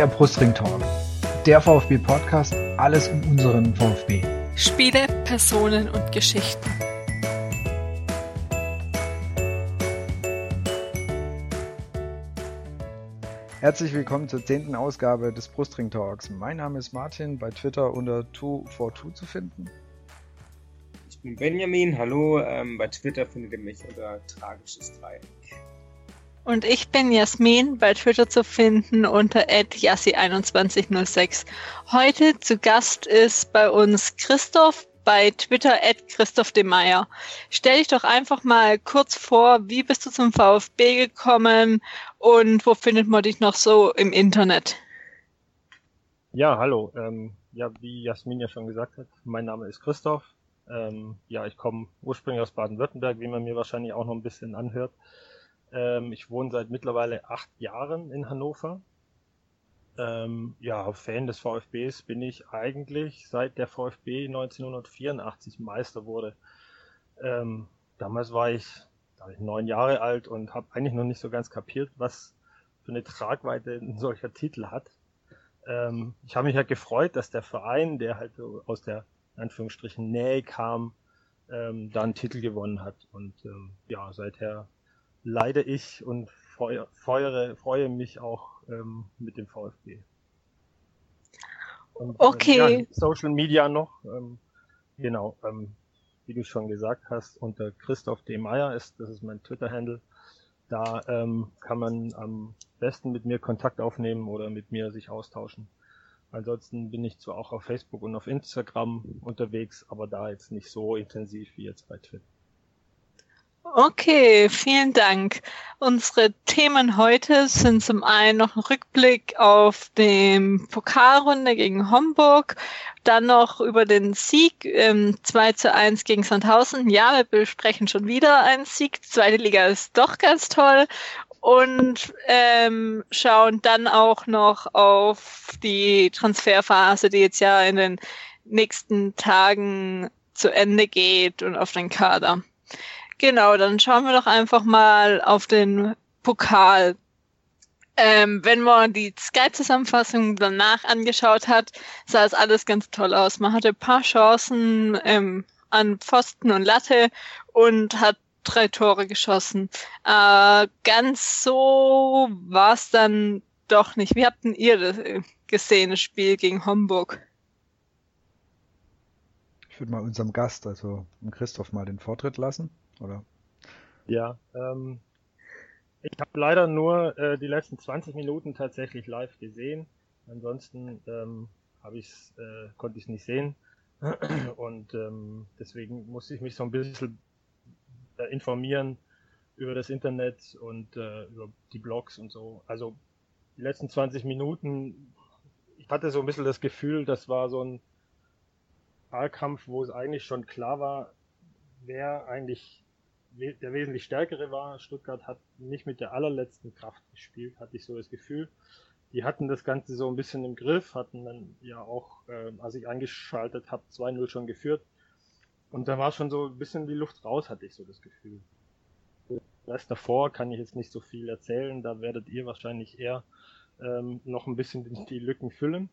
der Brustring Talk, der VfB Podcast, alles um unseren VfB. Spiele, Personen und Geschichten. Herzlich willkommen zur zehnten Ausgabe des Brustring Talks. Mein Name ist Martin, bei Twitter unter 242 zu finden. Ich bin Benjamin, hallo, ähm, bei Twitter findet ihr mich unter Tragisches Dreieck. Und ich bin Jasmin, bei Twitter zu finden unter @yassi2106. Heute zu Gast ist bei uns Christoph bei Twitter Christoph de Meyer. Stell dich doch einfach mal kurz vor, wie bist du zum VfB gekommen und wo findet man dich noch so im Internet? Ja, hallo. Ähm, ja, wie Jasmin ja schon gesagt hat, mein Name ist Christoph. Ähm, ja, ich komme ursprünglich aus Baden-Württemberg, wie man mir wahrscheinlich auch noch ein bisschen anhört. Ähm, ich wohne seit mittlerweile acht Jahren in Hannover. Ähm, ja, Fan des VfBs bin ich eigentlich seit der VfB 1984 Meister wurde. Ähm, damals war ich, war ich neun Jahre alt und habe eigentlich noch nicht so ganz kapiert, was für eine Tragweite ein solcher Titel hat. Ähm, ich habe mich halt gefreut, dass der Verein, der halt so aus der Anführungsstrichen Nähe kam, ähm, da einen Titel gewonnen hat. Und ähm, ja, seither leide ich und feuere, feuere, freue mich auch ähm, mit dem VfB. Und, okay. Äh, ja, Social Media noch. Ähm, genau, ähm, wie du schon gesagt hast, unter Christoph D. Meyer ist, das ist mein Twitter-Handle. Da ähm, kann man am besten mit mir Kontakt aufnehmen oder mit mir sich austauschen. Ansonsten bin ich zwar auch auf Facebook und auf Instagram unterwegs, aber da jetzt nicht so intensiv wie jetzt bei Twitter. Okay, vielen Dank. Unsere Themen heute sind zum einen noch ein Rückblick auf den Pokalrunde gegen Homburg, dann noch über den Sieg ähm, 2 zu 1 gegen Sandhausen. Ja, wir besprechen schon wieder einen Sieg. Die zweite Liga ist doch ganz toll. Und ähm, schauen dann auch noch auf die Transferphase, die jetzt ja in den nächsten Tagen zu Ende geht und auf den Kader. Genau, dann schauen wir doch einfach mal auf den Pokal. Ähm, wenn man die Sky-Zusammenfassung danach angeschaut hat, sah es alles ganz toll aus. Man hatte ein paar Chancen ähm, an Pfosten und Latte und hat drei Tore geschossen. Äh, ganz so war es dann doch nicht. Wie habt denn ihr das äh, gesehen, das Spiel gegen Homburg? Ich würde mal unserem Gast, also Christoph, mal den Vortritt lassen oder? Ja, ähm, ich habe leider nur äh, die letzten 20 Minuten tatsächlich live gesehen. Ansonsten ähm, habe ich's, äh, konnte ich es nicht sehen. Und ähm, deswegen musste ich mich so ein bisschen äh, informieren über das Internet und äh, über die Blogs und so. Also die letzten 20 Minuten, ich hatte so ein bisschen das Gefühl, das war so ein Wahlkampf, wo es eigentlich schon klar war, wer eigentlich der wesentlich stärkere war. Stuttgart hat nicht mit der allerletzten Kraft gespielt, hatte ich so das Gefühl. Die hatten das Ganze so ein bisschen im Griff, hatten dann ja auch, äh, als ich eingeschaltet habe, 2-0 schon geführt. Und da war schon so ein bisschen die Luft raus, hatte ich so das Gefühl. Das davor kann ich jetzt nicht so viel erzählen, da werdet ihr wahrscheinlich eher ähm, noch ein bisschen die, die Lücken füllen.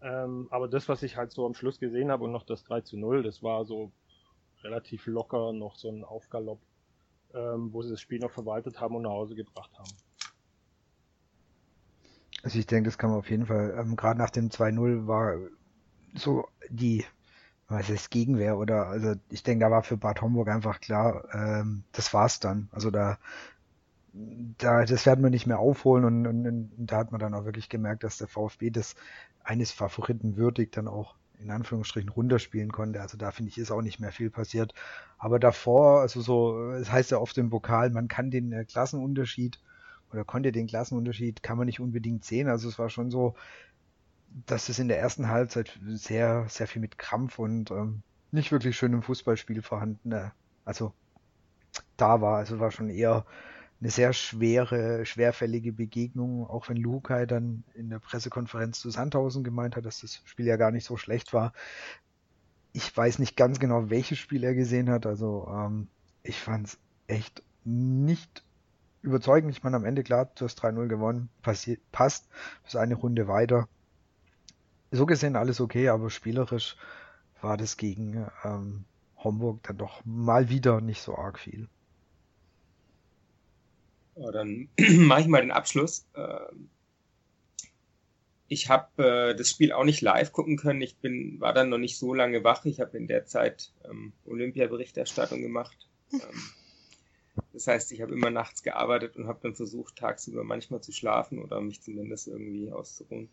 Ähm, aber das, was ich halt so am Schluss gesehen habe und noch das 3 zu 0, das war so relativ locker noch so ein Aufgalopp, ähm, wo sie das Spiel noch verwaltet haben und nach Hause gebracht haben. Also ich denke, das kann man auf jeden Fall, ähm, gerade nach dem 2-0 war so die, was heißt Gegenwehr oder, also ich denke, da war für Bad Homburg einfach klar, ähm, das war's dann. Also da, da, das werden wir nicht mehr aufholen und, und, und da hat man dann auch wirklich gemerkt, dass der VfB das eines Favoriten würdig dann auch in Anführungsstrichen runterspielen konnte. Also da finde ich, ist auch nicht mehr viel passiert. Aber davor, also so, es heißt ja oft im Pokal, man kann den äh, Klassenunterschied oder konnte den Klassenunterschied, kann man nicht unbedingt sehen. Also es war schon so, dass es in der ersten Halbzeit sehr, sehr viel mit Krampf und ähm, nicht wirklich schön im Fußballspiel vorhanden, äh, also da war. Also war schon eher eine sehr schwere, schwerfällige Begegnung, auch wenn Lukai dann in der Pressekonferenz zu Sandhausen gemeint hat, dass das Spiel ja gar nicht so schlecht war. Ich weiß nicht ganz genau, welches Spiel er gesehen hat, also ähm, ich fand es echt nicht überzeugend. Ich meine, am Ende klar, du hast 3-0 gewonnen, passiert, passt, bis eine Runde weiter. So gesehen alles okay, aber spielerisch war das gegen ähm, Homburg dann doch mal wieder nicht so arg viel. Ja, dann mache ich mal den Abschluss. Ähm, ich habe äh, das Spiel auch nicht live gucken können. Ich bin, war dann noch nicht so lange wach. Ich habe in der Zeit ähm, Olympia-Berichterstattung gemacht. Ähm, das heißt, ich habe immer nachts gearbeitet und habe dann versucht, tagsüber manchmal zu schlafen oder mich zumindest irgendwie auszuruhen.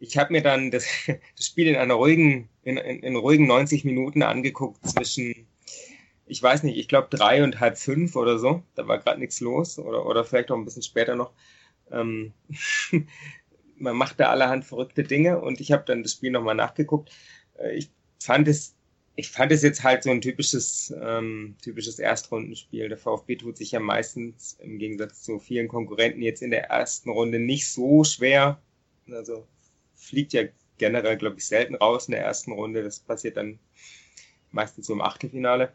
Ich habe mir dann das, das, Spiel in einer ruhigen, in, in, in ruhigen 90 Minuten angeguckt zwischen, ich weiß nicht, ich glaube drei und halb fünf oder so. Da war gerade nichts los oder, oder vielleicht auch ein bisschen später noch. Ähm, man macht da allerhand verrückte Dinge und ich habe dann das Spiel nochmal nachgeguckt. Äh, ich fand es, ich fand es jetzt halt so ein typisches, ähm, typisches Erstrundenspiel. Der VfB tut sich ja meistens im Gegensatz zu vielen Konkurrenten jetzt in der ersten Runde nicht so schwer. Also fliegt ja generell, glaube ich, selten raus in der ersten Runde. Das passiert dann meistens so im Achtelfinale.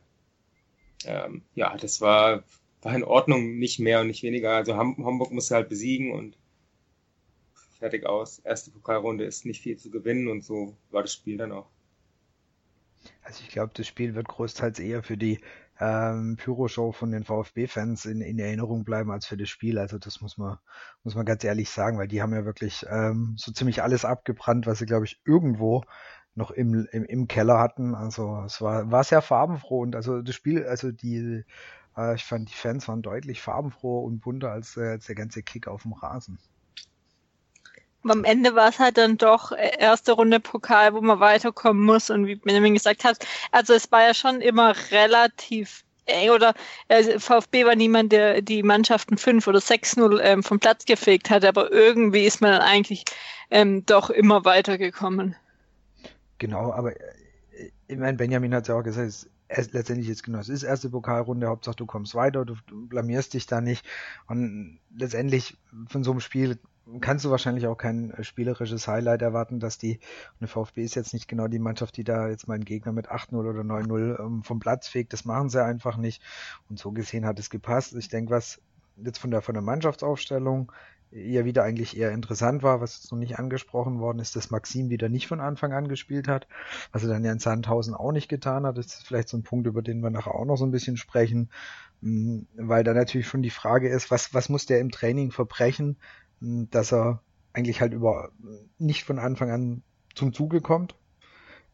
Ähm, ja, das war, war in Ordnung, nicht mehr und nicht weniger. Also Hamburg musste halt besiegen und fertig aus. Erste Pokalrunde ist nicht viel zu gewinnen und so war das Spiel dann auch. Also ich glaube, das Spiel wird großteils eher für die ähm, Pyro-Show von den VfB-Fans in, in Erinnerung bleiben als für das Spiel. Also das muss man, muss man ganz ehrlich sagen, weil die haben ja wirklich ähm, so ziemlich alles abgebrannt, was sie, glaube ich, irgendwo noch im, im, im Keller hatten. Also es war, war sehr farbenfroh und also das Spiel, also die, äh, ich fand die Fans waren deutlich farbenfroher und bunter als, äh, als der ganze Kick auf dem Rasen am Ende war es halt dann doch äh, erste Runde Pokal, wo man weiterkommen muss. Und wie Benjamin gesagt hat, also es war ja schon immer relativ eng oder äh, VfB war niemand, der die Mannschaften 5 oder 6-0 ähm, vom Platz gefegt hat, aber irgendwie ist man dann eigentlich ähm, doch immer weitergekommen. Genau, aber äh, ich meine, Benjamin hat ja auch gesagt, es ist letztendlich jetzt genau, es ist erste Pokalrunde, Hauptsache du kommst weiter, du, du blamierst dich da nicht. Und letztendlich von so einem Spiel kannst du wahrscheinlich auch kein äh, spielerisches Highlight erwarten, dass die, der VfB ist jetzt nicht genau die Mannschaft, die da jetzt mal einen Gegner mit 8-0 oder 9-0 ähm, vom Platz fegt, das machen sie einfach nicht. Und so gesehen hat es gepasst. Ich denke, was jetzt von der, von der Mannschaftsaufstellung ja wieder eigentlich eher interessant war, was jetzt noch nicht angesprochen worden ist, dass Maxim wieder nicht von Anfang an gespielt hat, was er dann ja in Sandhausen auch nicht getan hat. Das ist vielleicht so ein Punkt, über den wir nachher auch noch so ein bisschen sprechen, mm, weil da natürlich schon die Frage ist, was, was muss der im Training verbrechen, dass er eigentlich halt über nicht von Anfang an zum Zuge kommt,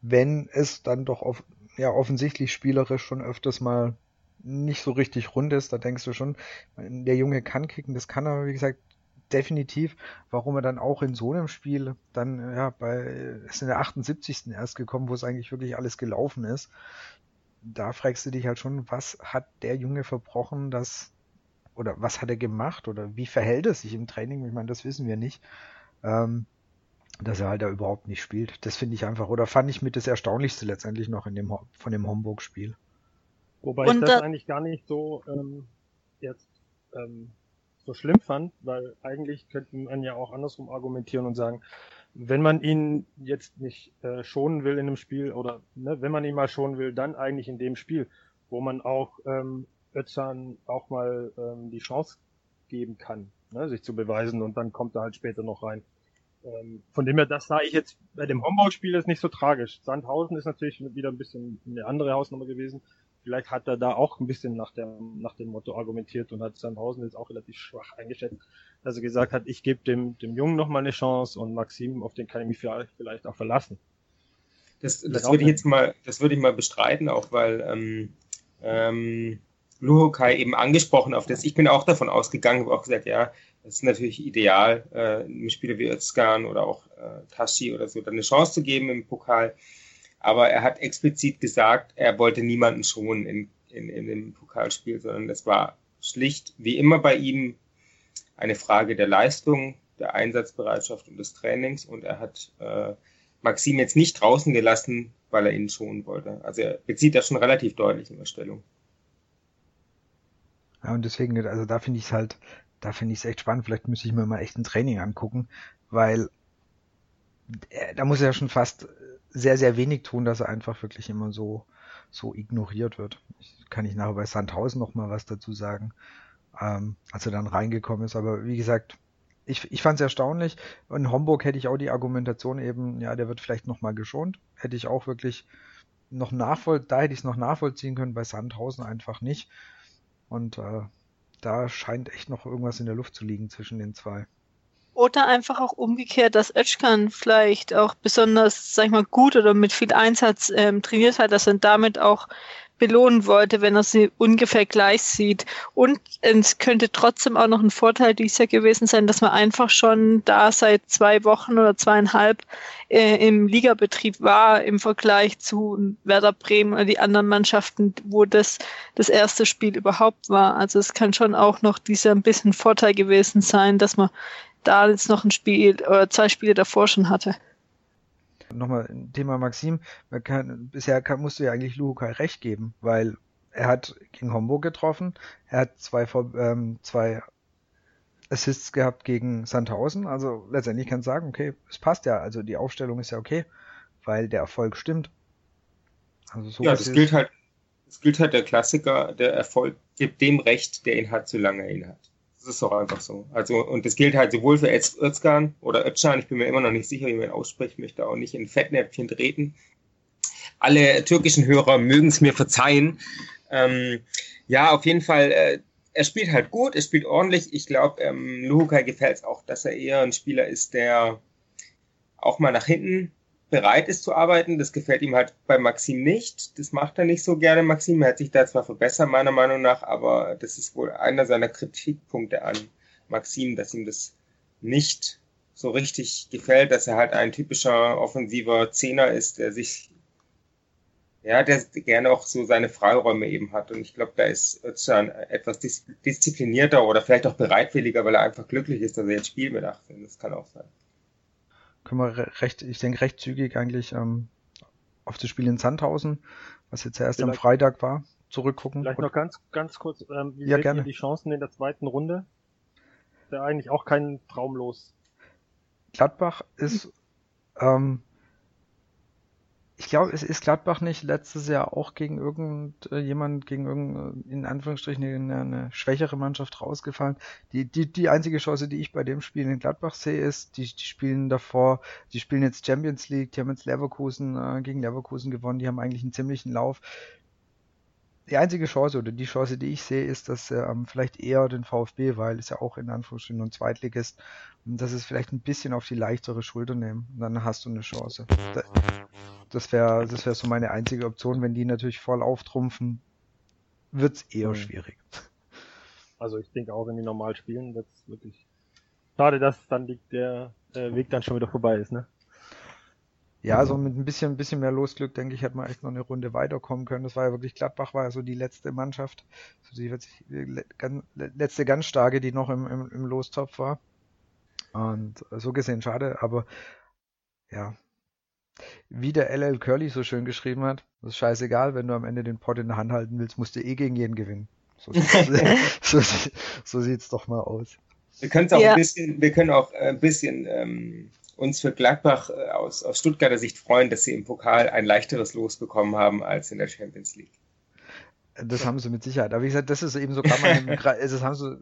wenn es dann doch auf, ja, offensichtlich spielerisch schon öfters mal nicht so richtig rund ist, da denkst du schon, der Junge kann kicken, das kann er, wie gesagt, definitiv, warum er dann auch in so einem Spiel dann, ja, bei, ist in der 78. erst gekommen, wo es eigentlich wirklich alles gelaufen ist. Da fragst du dich halt schon, was hat der Junge verbrochen, dass oder was hat er gemacht oder wie verhält er sich im Training? Ich meine, das wissen wir nicht. Ähm, dass er halt da überhaupt nicht spielt. Das finde ich einfach, oder fand ich mit das Erstaunlichste letztendlich noch in dem, von dem Homburg-Spiel. Wobei Und ich das eigentlich gar nicht so ähm, jetzt ähm, so schlimm fand, weil eigentlich könnte man ja auch andersrum argumentieren und sagen, wenn man ihn jetzt nicht äh, schonen will in einem Spiel oder ne, wenn man ihn mal schonen will, dann eigentlich in dem Spiel, wo man auch ähm, Özcan auch mal ähm, die Chance geben kann, ne, sich zu beweisen und dann kommt er halt später noch rein. Ähm, von dem her, das sah ich jetzt bei dem Homburg-Spiel ist nicht so tragisch. Sandhausen ist natürlich wieder ein bisschen eine andere Hausnummer gewesen. Vielleicht hat er da auch ein bisschen nach dem, nach dem Motto argumentiert und hat Sandhausen jetzt auch relativ schwach eingeschätzt, dass er gesagt hat, ich gebe dem, dem Jungen nochmal eine Chance und Maxim, auf den kann ich mich vielleicht auch verlassen. Das, das würde ich jetzt mal, das würde ich mal bestreiten, auch weil ähm, ähm, Luhokai eben angesprochen auf das. Ich bin auch davon ausgegangen, habe auch gesagt, ja, das ist natürlich ideal, äh, einem Spieler wie Özkan oder auch äh, Tashi oder so dann eine Chance zu geben im Pokal. Aber er hat explizit gesagt, er wollte niemanden schonen in, in, in dem Pokalspiel, sondern es war schlicht, wie immer bei ihm, eine Frage der Leistung, der Einsatzbereitschaft und des Trainings. Und er hat äh, Maxim jetzt nicht draußen gelassen, weil er ihn schonen wollte. Also er bezieht das schon relativ deutlich in der Stellung. Ja, und deswegen, also da finde ich es halt, da finde ich es echt spannend. Vielleicht müsste ich mir mal echt ein Training angucken, weil äh, da muss er ja schon fast sehr, sehr wenig tun, dass er einfach wirklich immer so, so ignoriert wird. Ich, kann ich nachher bei Sandhausen noch mal was dazu sagen. ähm, als er dann reingekommen ist. Aber wie gesagt, ich, ich fand es erstaunlich. In Homburg hätte ich auch die Argumentation eben, ja, der wird vielleicht nochmal geschont. Hätte ich auch wirklich noch nachvoll, da hätte ich es noch nachvollziehen können, bei Sandhausen einfach nicht. Und äh, da scheint echt noch irgendwas in der Luft zu liegen zwischen den zwei. Oder einfach auch umgekehrt, dass Özcan vielleicht auch besonders, sag ich mal, gut oder mit viel Einsatz ähm, trainiert hat, dass er damit auch belohnen wollte, wenn er sie ungefähr gleich sieht. Und es könnte trotzdem auch noch ein Vorteil dies Jahr gewesen sein, dass man einfach schon da seit zwei Wochen oder zweieinhalb äh, im Ligabetrieb war im Vergleich zu Werder Bremen oder die anderen Mannschaften, wo das das erste Spiel überhaupt war. Also es kann schon auch noch dieser ein bisschen Vorteil gewesen sein, dass man da jetzt noch ein Spiel oder zwei Spiele davor schon hatte. Nochmal ein Thema Maxim. Kann, bisher kann, musst du ja eigentlich Luhukai recht geben, weil er hat gegen Homburg getroffen, er hat zwei, ähm, zwei Assists gehabt gegen Sandhausen. Also letztendlich kann ich sagen, okay, es passt ja. Also die Aufstellung ist ja okay, weil der Erfolg stimmt. Also so ja, das gilt halt, das gilt halt der Klassiker, der Erfolg gibt dem Recht, der ihn hat, solange er ihn hat. Das ist doch einfach so. Also, und das gilt halt sowohl für Özkan oder Özcan, ich bin mir immer noch nicht sicher, wie man ausspricht, möchte auch nicht in Fettnäpfchen treten. Alle türkischen Hörer mögen es mir verzeihen. Ähm, ja, auf jeden Fall, äh, er spielt halt gut, er spielt ordentlich. Ich glaube, ähm, Luhukai gefällt es auch, dass er eher ein Spieler ist, der auch mal nach hinten bereit ist zu arbeiten. Das gefällt ihm halt bei Maxim nicht. Das macht er nicht so gerne, Maxim. Er hat sich da zwar verbessert, meiner Meinung nach, aber das ist wohl einer seiner Kritikpunkte an Maxim, dass ihm das nicht so richtig gefällt, dass er halt ein typischer offensiver Zehner ist, der sich, ja, der gerne auch so seine Freiräume eben hat. Und ich glaube, da ist Özcan etwas dis disziplinierter oder vielleicht auch bereitwilliger, weil er einfach glücklich ist, dass er jetzt spielt mit 18. Das kann auch sein können wir recht, ich denke, recht zügig eigentlich ähm, auf das Spiel in Sandhausen, was jetzt erst vielleicht, am Freitag war, zurückgucken. Vielleicht noch ganz, ganz kurz, ähm, wie ja, seht gerne. die Chancen in der zweiten Runde? Ist ja eigentlich auch kein Traumlos. Gladbach ist ähm, glaube, es ist Gladbach nicht letztes Jahr auch gegen irgendjemand, gegen irgendeine, in Anführungsstrichen, eine, eine, schwächere Mannschaft rausgefallen. Die, die, die einzige Chance, die ich bei dem Spiel in Gladbach sehe, ist, die, die spielen davor, die spielen jetzt Champions League, die haben jetzt Leverkusen äh, gegen Leverkusen gewonnen, die haben eigentlich einen ziemlichen Lauf die einzige Chance oder die Chance, die ich sehe, ist, dass ähm, vielleicht eher den VfB, weil es ja auch in Anführungsstrichen ein Zweitligist, dass es vielleicht ein bisschen auf die leichtere Schulter nehmen. Dann hast du eine Chance. Das wäre das wäre so meine einzige Option. Wenn die natürlich voll auftrumpfen, wird's eher mhm. schwierig. Also ich denke auch, wenn die normal spielen, wird's wirklich schade, dass dann die, der äh, Weg dann schon wieder vorbei ist, ne? Ja, so mit ein bisschen, ein bisschen mehr Losglück, denke ich, hätte man echt noch eine Runde weiterkommen können. Das war ja wirklich, Gladbach war ja so die letzte Mannschaft, so die letzte ganz starke, die noch im, im, im Lostopf war. Und so gesehen schade, aber ja, wie der LL Curly so schön geschrieben hat, das ist scheißegal, wenn du am Ende den Pot in der Hand halten willst, musst du eh gegen jeden gewinnen. So, so, so sieht's doch mal aus. Wir können auch ja. ein bisschen, wir können auch ein bisschen ähm, uns für Gladbach äh, aus, aus Stuttgarter Sicht freuen, dass sie im Pokal ein leichteres Los bekommen haben als in der Champions League. Das haben sie mit Sicherheit. Aber wie gesagt, das ist eben so meine, das haben sie,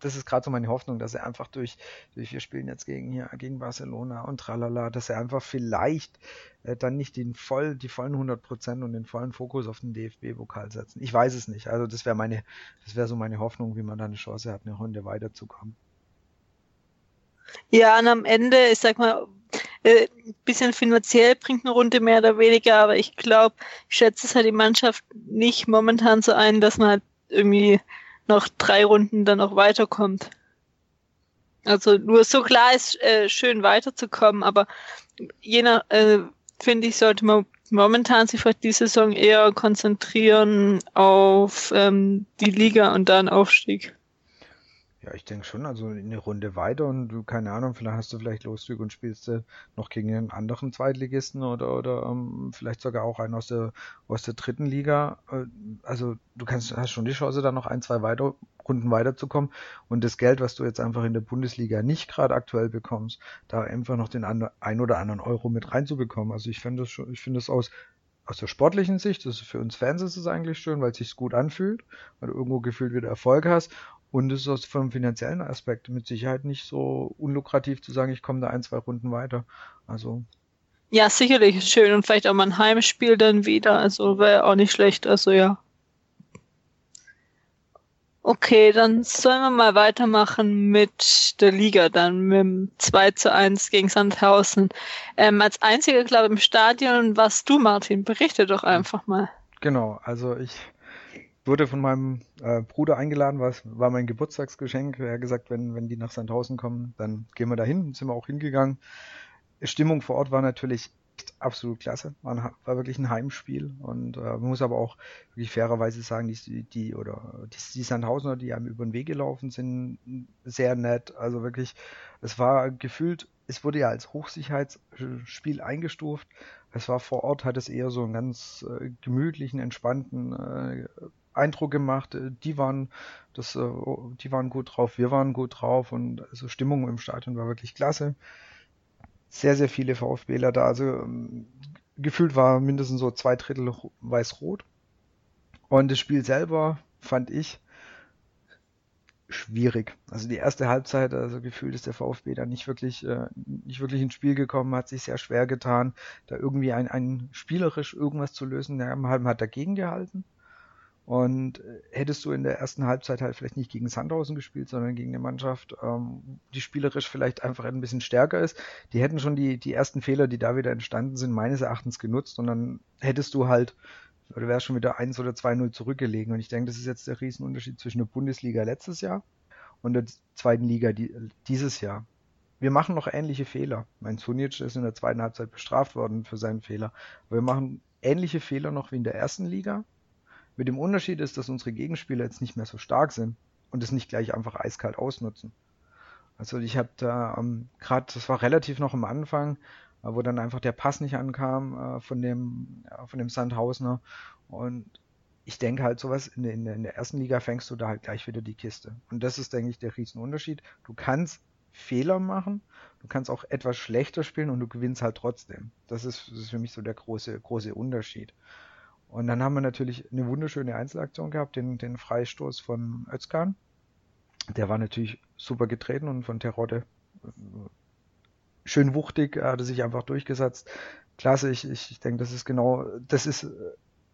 das ist gerade so meine Hoffnung, dass er einfach durch, durch wir spielen jetzt gegen hier, gegen Barcelona und tralala, dass er einfach vielleicht äh, dann nicht den voll, die vollen 100 Prozent und den vollen Fokus auf den DFB-Pokal setzen. Ich weiß es nicht. Also das wäre meine, das wäre so meine Hoffnung, wie man da eine Chance hat, eine Runde weiterzukommen. Ja, und am Ende, ich sag mal, äh, bisschen finanziell bringt eine Runde mehr oder weniger, aber ich glaube, ich schätze es halt die Mannschaft nicht momentan so ein, dass man halt irgendwie noch drei Runden dann auch weiterkommt. Also nur so klar ist äh, schön weiterzukommen, aber je nach, äh, finde ich, sollte man momentan sich vielleicht die Saison eher konzentrieren auf ähm, die Liga und dann Aufstieg. Ja, ich denke schon, also eine Runde weiter und du, keine Ahnung, vielleicht hast du vielleicht Loszüge und spielst du noch gegen einen anderen Zweitligisten oder, oder ähm, vielleicht sogar auch einen aus der, aus der dritten Liga. Äh, also du kannst, hast schon die Chance, da noch ein, zwei weiter, Runden weiterzukommen und das Geld, was du jetzt einfach in der Bundesliga nicht gerade aktuell bekommst, da einfach noch den ein oder anderen Euro mit reinzubekommen. Also ich finde das schon, ich finde das aus aus der sportlichen Sicht, das ist für uns Fans ist es eigentlich schön, weil es sich gut anfühlt, weil du irgendwo gefühlt wieder Erfolg hast Und es ist vom finanziellen Aspekt mit Sicherheit nicht so unlukrativ zu sagen, ich komme da ein, zwei Runden weiter. Also. Ja, sicherlich schön und vielleicht auch mal ein Heimspiel dann wieder. Also wäre auch nicht schlecht. Also ja. Okay, dann sollen wir mal weitermachen mit der Liga dann, mit dem 2 zu 1 gegen Sandhausen. Ähm, als einziger, glaube ich, im Stadion warst du, Martin. Berichte doch einfach mal. Genau, also ich wurde von meinem äh, Bruder eingeladen, was war mein Geburtstagsgeschenk. Er hat gesagt, wenn, wenn die nach Sandhausen kommen, dann gehen wir dahin. Sind wir auch hingegangen. Stimmung vor Ort war natürlich absolut klasse. War, war wirklich ein Heimspiel und äh, man muss aber auch wirklich fairerweise sagen, die, die oder die, die Sandhausener, die einem über den Weg gelaufen sind, sehr nett. Also wirklich, es war gefühlt, es wurde ja als Hochsicherheitsspiel eingestuft. Es war vor Ort, hat es eher so einen ganz äh, gemütlichen, entspannten äh, Eindruck gemacht. Die waren, das, äh, die waren gut drauf, wir waren gut drauf und also Stimmung im Stadion war wirklich klasse sehr, sehr viele VfBler da. Also ähm, gefühlt war mindestens so zwei Drittel weiß-rot. Und das Spiel selber fand ich schwierig. Also die erste Halbzeit, also gefühlt ist der VfB da nicht wirklich, äh, nicht wirklich ins Spiel gekommen, hat sich sehr schwer getan, da irgendwie ein, ein spielerisch irgendwas zu lösen. Der Halben hat dagegen gehalten. Und äh, hättest du in der ersten Halbzeit halt vielleicht nicht gegen Sandhausen gespielt, sondern gegen eine Mannschaft, ähm, die spielerisch vielleicht einfach ein bisschen stärker ist, die hätten schon die, die ersten Fehler, die da wieder entstanden sind, meines Erachtens genutzt und dann hättest du halt, oder wärst schon wieder 1 oder 2-0 zurückgelegen. Und ich denke, das ist jetzt der Riesenunterschied zwischen der Bundesliga letztes Jahr und der zweiten Liga die, dieses Jahr. Wir machen noch ähnliche Fehler. Mein Sunic ist in der zweiten Halbzeit bestraft worden für seinen Fehler. Aber wir machen ähnliche Fehler noch wie in der ersten Liga mit dem Unterschied ist, dass unsere Gegenspieler jetzt nicht mehr so stark sind und es nicht gleich einfach eiskalt ausnutzen. Also ich habe da ähm, gerade, das war relativ noch am Anfang, äh, wo dann einfach der Pass nicht ankam äh, von dem ja, von dem Sandhausner und ich denke halt sowas in, in, in der ersten Liga fängst du da halt gleich wieder die Kiste und das ist denke ich der Riesenunterschied. Du kannst Fehler machen, du kannst auch etwas schlechter spielen und du gewinnst halt trotzdem. Das ist, das ist für mich so der große große Unterschied. Und dann haben wir natürlich eine wunderschöne Einzelaktion gehabt, den, den Freistoß von Özkan. Der war natürlich super getreten und von Terodde äh, schön wuchtig, er hatte sich einfach durchgesetzt. Klasse, ich, ich, denke, das ist genau, das ist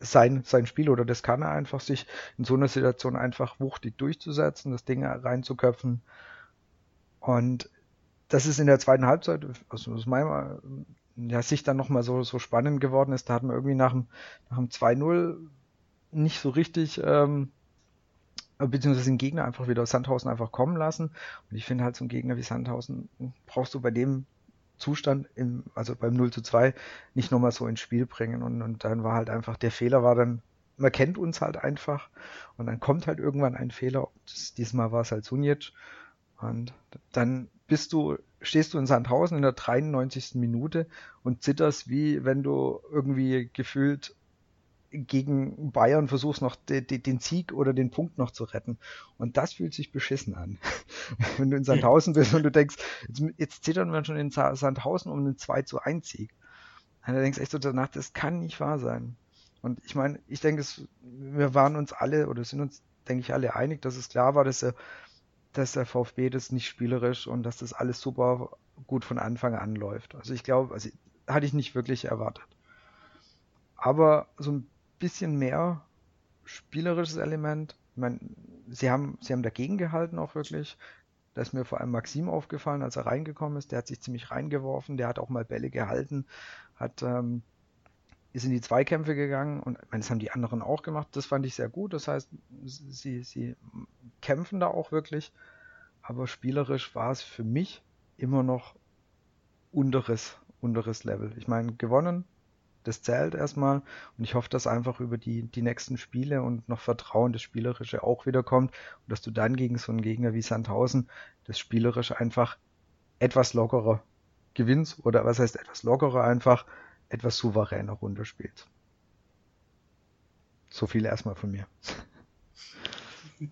sein, sein Spiel oder das kann er einfach, sich in so einer Situation einfach wuchtig durchzusetzen, das Ding reinzuköpfen. Und das ist in der zweiten Halbzeit, also aus meiner ja, sich dann nochmal so, so spannend geworden ist. Da hat man irgendwie nach dem, nach dem 2-0 nicht so richtig, ähm, beziehungsweise den Gegner einfach wieder Sandhausen einfach kommen lassen. Und ich finde halt so einen Gegner wie Sandhausen brauchst du bei dem Zustand, im, also beim 0 zu 2, nicht nochmal so ins Spiel bringen. Und, und dann war halt einfach, der Fehler war dann, man kennt uns halt einfach und dann kommt halt irgendwann ein Fehler. Das, diesmal war es halt Sunic. Und dann bist du, stehst du in Sandhausen in der 93. Minute und zitterst wie wenn du irgendwie gefühlt gegen Bayern versuchst noch de, de, den Sieg oder den Punkt noch zu retten. Und das fühlt sich beschissen an. wenn du in Sandhausen bist und du denkst, jetzt, jetzt zittern wir schon in Sandhausen um einen 2 zu 1 Sieg. Und du denkst echt so danach, das kann nicht wahr sein. Und ich meine, ich denke, wir waren uns alle oder sind uns, denke ich, alle einig, dass es klar war, dass er dass der VfB das nicht spielerisch und dass das alles super gut von Anfang an läuft. Also ich glaube, also hatte ich nicht wirklich erwartet. Aber so ein bisschen mehr spielerisches Element. Ich meine, sie haben, sie haben dagegen gehalten auch wirklich. Da ist mir vor allem Maxim aufgefallen, als er reingekommen ist. Der hat sich ziemlich reingeworfen, der hat auch mal Bälle gehalten, hat ähm, ist in die Zweikämpfe gegangen und meine, das haben die anderen auch gemacht. Das fand ich sehr gut. Das heißt, sie, sie kämpfen da auch wirklich. Aber spielerisch war es für mich immer noch unteres, unteres Level. Ich meine, gewonnen, das zählt erstmal und ich hoffe, dass einfach über die, die nächsten Spiele und noch Vertrauen das Spielerische auch wieder kommt und dass du dann gegen so einen Gegner wie Sandhausen das Spielerische einfach etwas lockerer gewinnst oder was heißt etwas lockerer einfach etwas souveräner runterspielt. So viel erstmal von mir.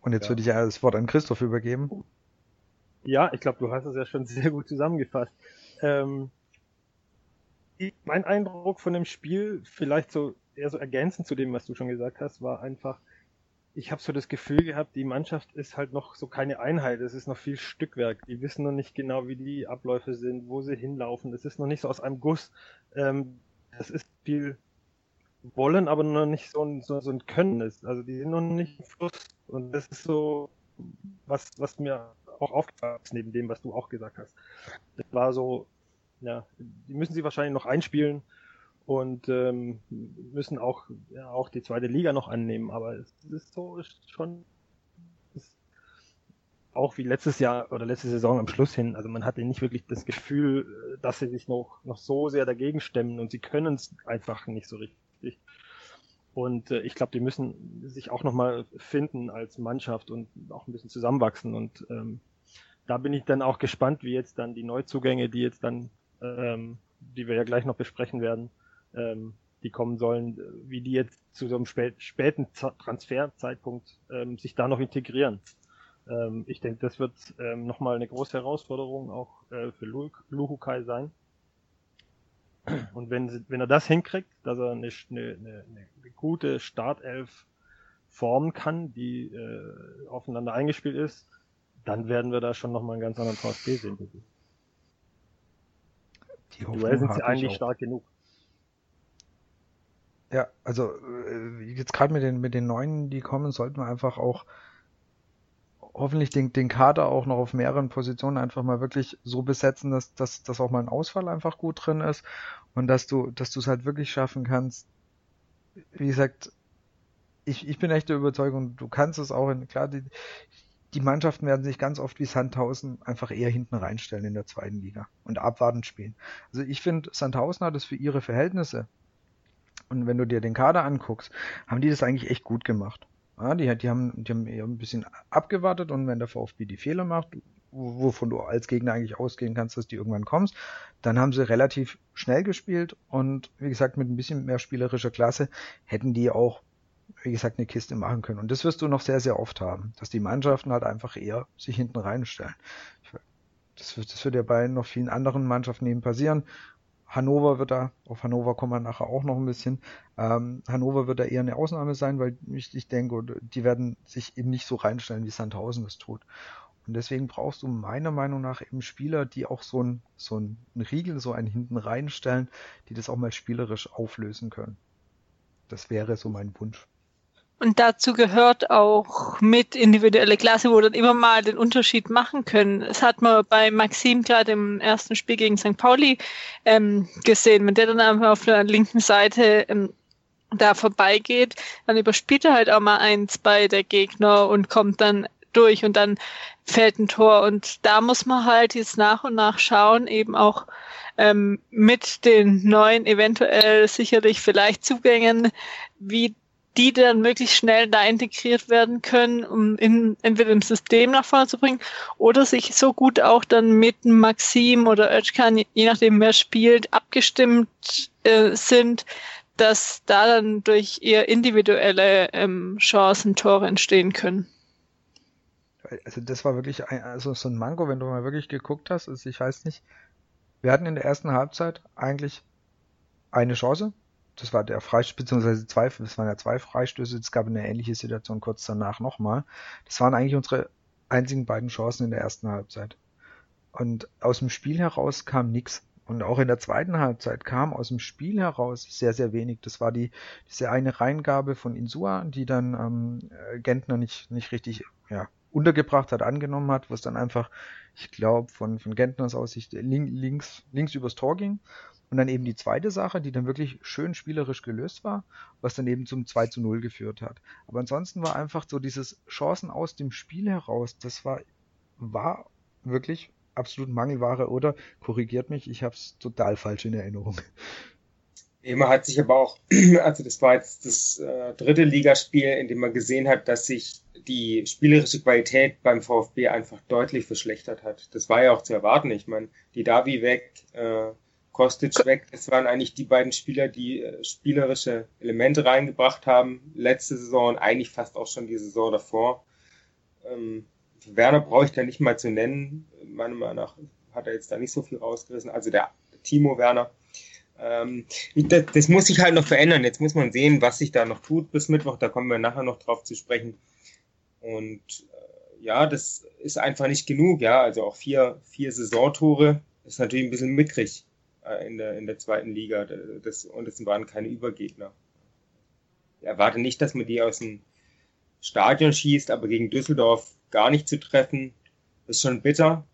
Und jetzt ja. würde ich ja das Wort an Christoph übergeben. Ja, ich glaube, du hast es ja schon sehr gut zusammengefasst. Ähm, mein Eindruck von dem Spiel, vielleicht so eher so ergänzend zu dem, was du schon gesagt hast, war einfach, ich habe so das Gefühl gehabt, die Mannschaft ist halt noch so keine Einheit, es ist noch viel Stückwerk. Die wissen noch nicht genau, wie die Abläufe sind, wo sie hinlaufen. Es ist noch nicht so aus einem Guss. Ähm, das ist viel wollen, aber noch nicht so ein, so, so ein Können ist. Also die sind noch nicht im Fluss. Und das ist so was, was mir auch aufgefallen ist, neben dem, was du auch gesagt hast. Das war so, ja, die müssen sie wahrscheinlich noch einspielen und ähm, müssen auch, ja, auch die zweite Liga noch annehmen. Aber es ist so schon ist auch wie letztes Jahr oder letzte Saison am Schluss hin. Also man hatte nicht wirklich das Gefühl, dass sie sich noch, noch so sehr dagegen stemmen und sie können es einfach nicht so richtig. Und äh, ich glaube, die müssen sich auch nochmal finden als Mannschaft und auch ein bisschen zusammenwachsen. Und ähm, da bin ich dann auch gespannt, wie jetzt dann die Neuzugänge, die jetzt dann, ähm, die wir ja gleich noch besprechen werden, ähm, die kommen sollen, wie die jetzt zu so einem spät, späten Transferzeitpunkt ähm, sich da noch integrieren. Ähm, ich denke, das wird ähm, nochmal eine große Herausforderung auch äh, für Luhukai sein. Und wenn, wenn er das hinkriegt, dass er eine, eine, eine, gute Startelf formen kann, die äh, aufeinander eingespielt ist, dann werden wir da schon nochmal einen ganz anderen VfB sehen. Die Duell sind sie eigentlich stark genug. Ja, also äh, jetzt gerade mit den mit den neuen, die kommen, sollten wir einfach auch hoffentlich den, den Kader auch noch auf mehreren Positionen einfach mal wirklich so besetzen, dass, dass, dass auch mal ein Ausfall einfach gut drin ist und dass du, dass du es halt wirklich schaffen kannst. Wie gesagt, ich, ich bin echt der Überzeugung, du kannst es auch in, klar, die, die Mannschaften werden sich ganz oft wie Sandhausen einfach eher hinten reinstellen in der zweiten Liga und abwartend spielen. Also ich finde, Sandhausen hat es für ihre Verhältnisse und wenn du dir den Kader anguckst, haben die das eigentlich echt gut gemacht. Ja, die, die, haben, die haben eher ein bisschen abgewartet und wenn der VfB die Fehler macht, wovon du als Gegner eigentlich ausgehen kannst, dass die irgendwann kommst, dann haben sie relativ schnell gespielt und wie gesagt, mit ein bisschen mehr spielerischer Klasse hätten die auch, wie gesagt, eine Kiste machen können. Und das wirst du noch sehr, sehr oft haben, dass die Mannschaften halt einfach eher sich hinten reinstellen. Das wird, das wird ja bei noch vielen anderen Mannschaften eben passieren. Hannover wird da, auf Hannover kommen wir nachher auch noch ein bisschen. Ähm, Hannover wird da eher eine Ausnahme sein, weil ich, ich denke, die werden sich eben nicht so reinstellen, wie Sandhausen das tut. Und deswegen brauchst du meiner Meinung nach eben Spieler, die auch so ein, so ein Riegel, so einen hinten reinstellen, die das auch mal spielerisch auflösen können. Das wäre so mein Wunsch. Und dazu gehört auch mit individuelle Klasse, wo dann immer mal den Unterschied machen können. Das hat man bei Maxim gerade im ersten Spiel gegen St. Pauli ähm, gesehen, wenn der dann einfach auf der linken Seite ähm, da vorbeigeht, dann überspielt er halt auch mal eins bei der Gegner und kommt dann durch und dann fällt ein Tor. Und da muss man halt jetzt nach und nach schauen, eben auch ähm, mit den neuen, eventuell sicherlich vielleicht Zugängen, wie die dann möglichst schnell da integriert werden können, um in, entweder im System nach vorne zu bringen oder sich so gut auch dann mit Maxim oder Özkan, je nachdem wer spielt, abgestimmt äh, sind, dass da dann durch eher individuelle ähm, Chancen Tore entstehen können. Also das war wirklich ein, also so ein Manko, wenn du mal wirklich geguckt hast. Also ich weiß nicht, wir hatten in der ersten Halbzeit eigentlich eine Chance, das war der Freistoß, beziehungsweise zwei, das waren ja zwei Freistöße, es gab eine ähnliche Situation kurz danach nochmal. Das waren eigentlich unsere einzigen beiden Chancen in der ersten Halbzeit. Und aus dem Spiel heraus kam nichts. Und auch in der zweiten Halbzeit kam aus dem Spiel heraus sehr, sehr wenig. Das war die, diese eine Reingabe von Insua, die dann ähm, Gentner nicht, nicht richtig ja, untergebracht hat, angenommen hat, was dann einfach, ich glaube, von, von Gentners Aussicht links, links übers Tor ging. Und dann eben die zweite Sache, die dann wirklich schön spielerisch gelöst war, was dann eben zum 2 zu 0 geführt hat. Aber ansonsten war einfach so dieses Chancen aus dem Spiel heraus, das war, war wirklich absolut Mangelware oder korrigiert mich, ich habe es total falsch in Erinnerung. Immer hat sich aber auch, also das war jetzt das äh, dritte Ligaspiel, in dem man gesehen hat, dass sich die spielerische Qualität beim VfB einfach deutlich verschlechtert hat. Das war ja auch zu erwarten. Ich meine, die Davi weg, äh, Kostic weg. Das waren eigentlich die beiden Spieler, die äh, spielerische Elemente reingebracht haben. Letzte Saison und eigentlich fast auch schon die Saison davor. Ähm, Werner brauche ich da nicht mal zu nennen. Meiner Meinung nach hat er jetzt da nicht so viel rausgerissen. Also der Timo Werner. Ähm, das, das, muss sich halt noch verändern. Jetzt muss man sehen, was sich da noch tut bis Mittwoch. Da kommen wir nachher noch drauf zu sprechen. Und äh, ja, das ist einfach nicht genug. Ja, also auch vier, vier Saisontore ist natürlich ein bisschen mickrig äh, in, der, in der zweiten Liga. Das, und es waren keine Übergegner. Ich erwarte nicht, dass man die aus dem Stadion schießt, aber gegen Düsseldorf gar nicht zu treffen, ist schon bitter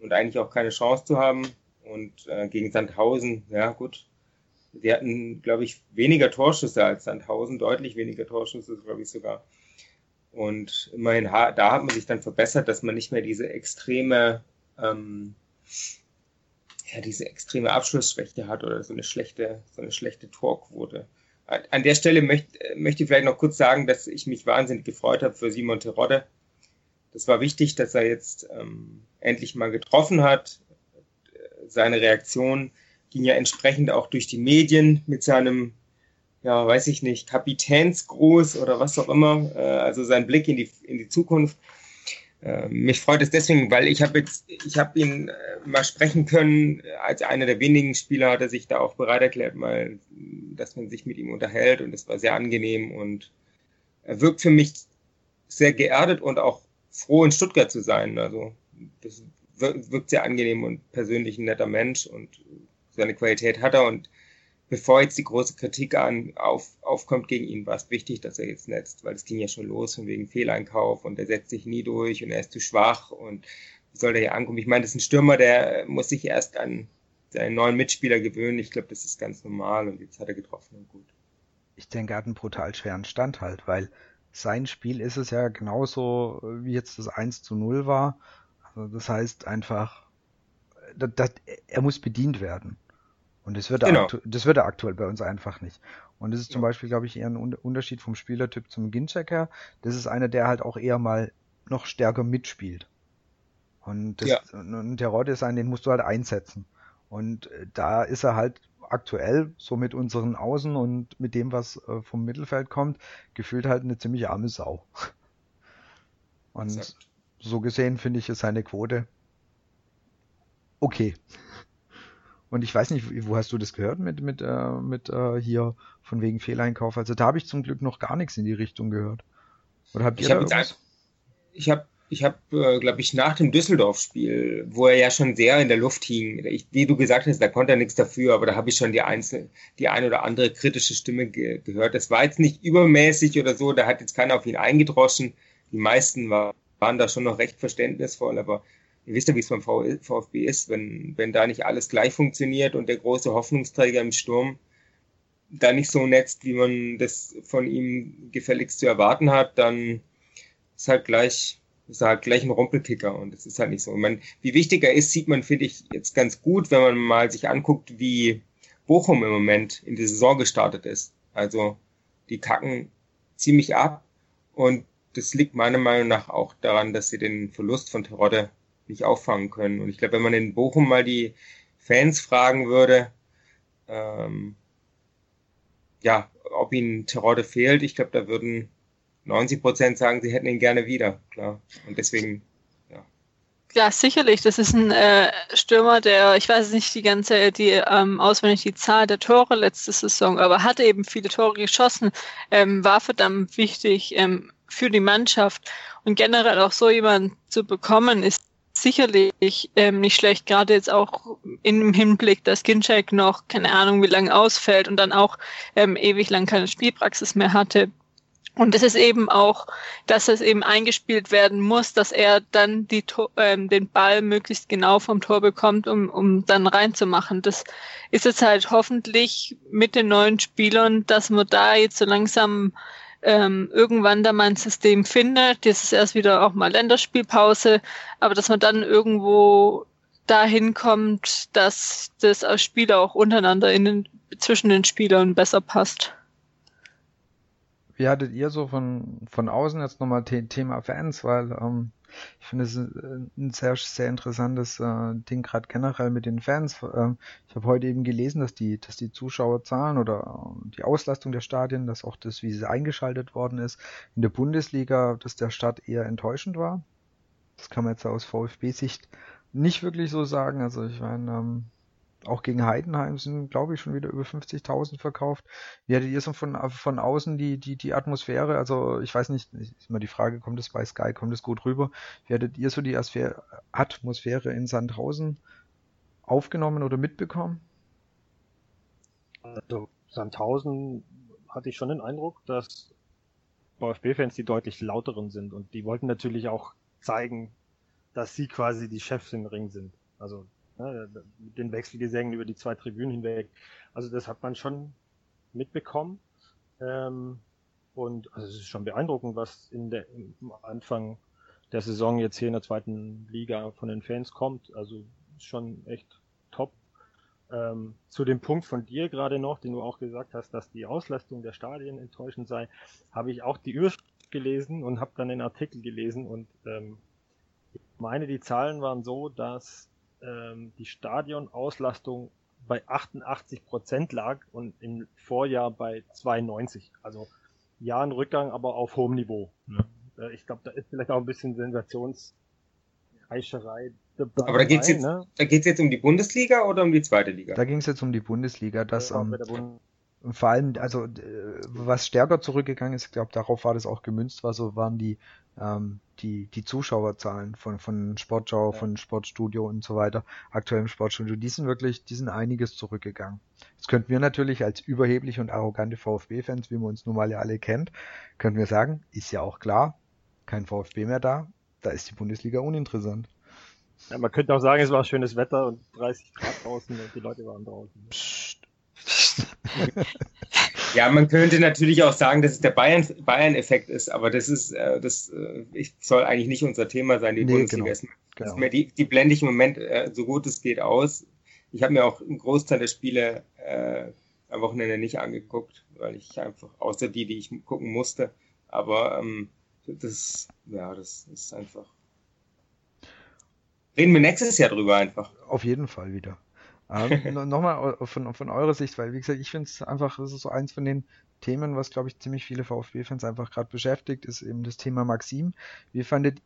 und eigentlich auch keine Chance zu haben. Und äh, gegen Sandhausen, ja gut, die hatten, glaube ich, weniger Torschüsse als Sandhausen, deutlich weniger Torschüsse, glaube ich sogar. Und immerhin, da hat man sich dann verbessert, dass man nicht mehr diese extreme, ähm, ja, diese extreme Abschlussschwäche hat oder so eine schlechte, so eine schlechte Torquote. An der Stelle möchte, möchte ich vielleicht noch kurz sagen, dass ich mich wahnsinnig gefreut habe für Simon Terodde. Das war wichtig, dass er jetzt ähm, endlich mal getroffen hat. Seine Reaktion ging ja entsprechend auch durch die Medien mit seinem, ja, weiß ich nicht, Kapitänsgruß oder was auch immer, äh, also sein Blick in die, in die Zukunft. Äh, mich freut es deswegen, weil ich habe jetzt, ich habe ihn äh, mal sprechen können, als einer der wenigen Spieler hat er sich da auch bereit erklärt, mal, dass man sich mit ihm unterhält und es war sehr angenehm und er wirkt für mich sehr geerdet und auch froh in Stuttgart zu sein. Also das wirkt sehr angenehm und persönlich ein netter Mensch und seine Qualität hat er. Und bevor jetzt die große Kritik an, auf, aufkommt gegen ihn, war es wichtig, dass er jetzt netzt, weil es ging ja schon los von wegen Fehleinkauf und er setzt sich nie durch und er ist zu schwach und wie soll der hier ankommen? Ich meine, das ist ein Stürmer, der muss sich erst an seinen neuen Mitspieler gewöhnen. Ich glaube, das ist ganz normal und jetzt hat er getroffen und gut. Ich denke, er hat einen brutal schweren Stand halt, weil sein Spiel ist es ja genauso, wie jetzt das 1 zu 0 war. Also das heißt einfach, das, das, er muss bedient werden. Und das wird, genau. er das wird er aktuell bei uns einfach nicht. Und das ist zum ja. Beispiel, glaube ich, eher ein Unterschied vom Spielertyp zum Ginczek her. Das ist einer, der halt auch eher mal noch stärker mitspielt. Und, das, ja. und der Rod ist ein, den musst du halt einsetzen. Und äh, da ist er halt aktuell, so mit unseren Außen und mit dem, was äh, vom Mittelfeld kommt, gefühlt halt eine ziemlich arme Sau. Und Exakt. so gesehen finde ich, ist seine Quote okay. Und ich weiß nicht, wo hast du das gehört mit, mit, äh, mit äh, hier von wegen Fehleinkauf? Also da habe ich zum Glück noch gar nichts in die Richtung gehört. Oder habt ihr ich da irgendwas? Ich habe ich habe, äh, glaube ich, nach dem Düsseldorf-Spiel, wo er ja schon sehr in der Luft hing, ich, wie du gesagt hast, da konnte er nichts dafür, aber da habe ich schon die, einzelne, die ein oder andere kritische Stimme ge gehört. Das war jetzt nicht übermäßig oder so, da hat jetzt keiner auf ihn eingedroschen. Die meisten war, waren da schon noch recht verständnisvoll, aber ihr wisst ja, wie es beim VfB ist, wenn, wenn da nicht alles gleich funktioniert und der große Hoffnungsträger im Sturm da nicht so netzt, wie man das von ihm gefälligst zu erwarten hat, dann ist halt gleich ist halt gleich ein Rumpelkicker und das ist halt nicht so. Man, wie wichtig er ist, sieht man, finde ich, jetzt ganz gut, wenn man mal sich anguckt, wie Bochum im Moment in die Saison gestartet ist. Also die kacken ziemlich ab und das liegt meiner Meinung nach auch daran, dass sie den Verlust von Terodde nicht auffangen können. Und ich glaube, wenn man in Bochum mal die Fans fragen würde, ähm, ja, ob ihnen Terodde fehlt, ich glaube, da würden 90 Prozent sagen, sie hätten ihn gerne wieder, klar. Und deswegen, ja. Sicherlich. Das ist ein äh, Stürmer, der, ich weiß nicht die ganze, die ähm, auswendig die Zahl der Tore letzte Saison, aber hatte eben viele Tore geschossen, ähm, war verdammt wichtig ähm, für die Mannschaft und generell auch so jemand zu bekommen, ist sicherlich ähm, nicht schlecht, gerade jetzt auch im Hinblick, dass Ginczek noch keine Ahnung wie lange ausfällt und dann auch ähm, ewig lang keine Spielpraxis mehr hatte. Und es ist eben auch, dass es eben eingespielt werden muss, dass er dann die, ähm, den Ball möglichst genau vom Tor bekommt, um, um dann reinzumachen. Das ist jetzt halt hoffentlich mit den neuen Spielern, dass man da jetzt so langsam ähm, irgendwann da mal ein System findet. Jetzt ist erst wieder auch mal Länderspielpause, aber dass man dann irgendwo dahin kommt, dass das als Spieler auch untereinander in den, zwischen den Spielern besser passt. Wie hattet ihr so von, von außen jetzt nochmal Thema Fans, weil ähm, ich finde es ein sehr, sehr interessantes äh, Ding, gerade generell mit den Fans. Ähm, ich habe heute eben gelesen, dass die, dass die Zuschauerzahlen oder äh, die Auslastung der Stadien, dass auch das, wie sie eingeschaltet worden ist, in der Bundesliga, dass der Start eher enttäuschend war. Das kann man jetzt aus VfB-Sicht nicht wirklich so sagen. Also ich meine, ähm, auch gegen Heidenheim sind, glaube ich, schon wieder über 50.000 verkauft. Wie hattet ihr so von, von außen die, die, die Atmosphäre? Also ich weiß nicht, ist immer die Frage, kommt es bei Sky, kommt es gut rüber? Wie hattet ihr so die Atmosphäre in Sandhausen aufgenommen oder mitbekommen? Also Sandhausen hatte ich schon den Eindruck, dass VfB-Fans die deutlich lauteren sind und die wollten natürlich auch zeigen, dass sie quasi die Chefs im Ring sind. Also ne, mit den Wechselgesängen über die zwei Tribünen hinweg. Also das hat man schon mitbekommen. Ähm, und also es ist schon beeindruckend, was in der im Anfang der Saison jetzt hier in der zweiten Liga von den Fans kommt. Also schon echt top. Ähm, zu dem Punkt von dir gerade noch, den du auch gesagt hast, dass die Auslastung der Stadien enttäuschend sei, habe ich auch die Überschrift gelesen und habe dann den Artikel gelesen und ähm, ich meine, die Zahlen waren so, dass ähm, die Stadionauslastung bei 88 Prozent lag und im Vorjahr bei 92. Also ja, ein Rückgang, aber auf hohem Niveau. Ja. Äh, ich glaube, da ist vielleicht auch ein bisschen Sensationsreischerei dabei. Aber da geht es jetzt, ne? jetzt um die Bundesliga oder um die zweite Liga? Da ging es jetzt um die Bundesliga, dass ja, ähm, vor allem, also was stärker zurückgegangen ist, ich glaube, darauf war das auch gemünzt, war so waren die ähm, die die Zuschauerzahlen von von Sportschau, ja. von Sportstudio und so weiter, aktuellem Sportstudio, die sind wirklich, die sind einiges zurückgegangen. Das könnten wir natürlich als überhebliche und arrogante VfB-Fans, wie man uns nun mal ja alle kennt, könnten wir sagen, ist ja auch klar, kein VfB mehr da, da ist die Bundesliga uninteressant. Ja, man könnte auch sagen, es war schönes Wetter und 30 Grad draußen und die Leute waren draußen. Psst. ja, man könnte natürlich auch sagen, dass es der Bayern-Effekt Bayern ist, aber das ist, äh, das äh, soll eigentlich nicht unser Thema sein, die nee, Bundesliga genau, ist, genau. Ist die, die blende ich im Moment äh, so gut es geht aus. Ich habe mir auch einen Großteil der Spiele äh, am Wochenende nicht angeguckt, weil ich einfach, außer die, die ich gucken musste, aber ähm, das, ja, das ist einfach Reden wir nächstes Jahr drüber einfach. Auf jeden Fall wieder. Ähm, Nochmal von, von eurer Sicht, weil wie gesagt, ich finde es einfach, das ist so eins von den Themen, was glaube ich ziemlich viele VfB-Fans einfach gerade beschäftigt, ist eben das Thema Maxim. Wie fandet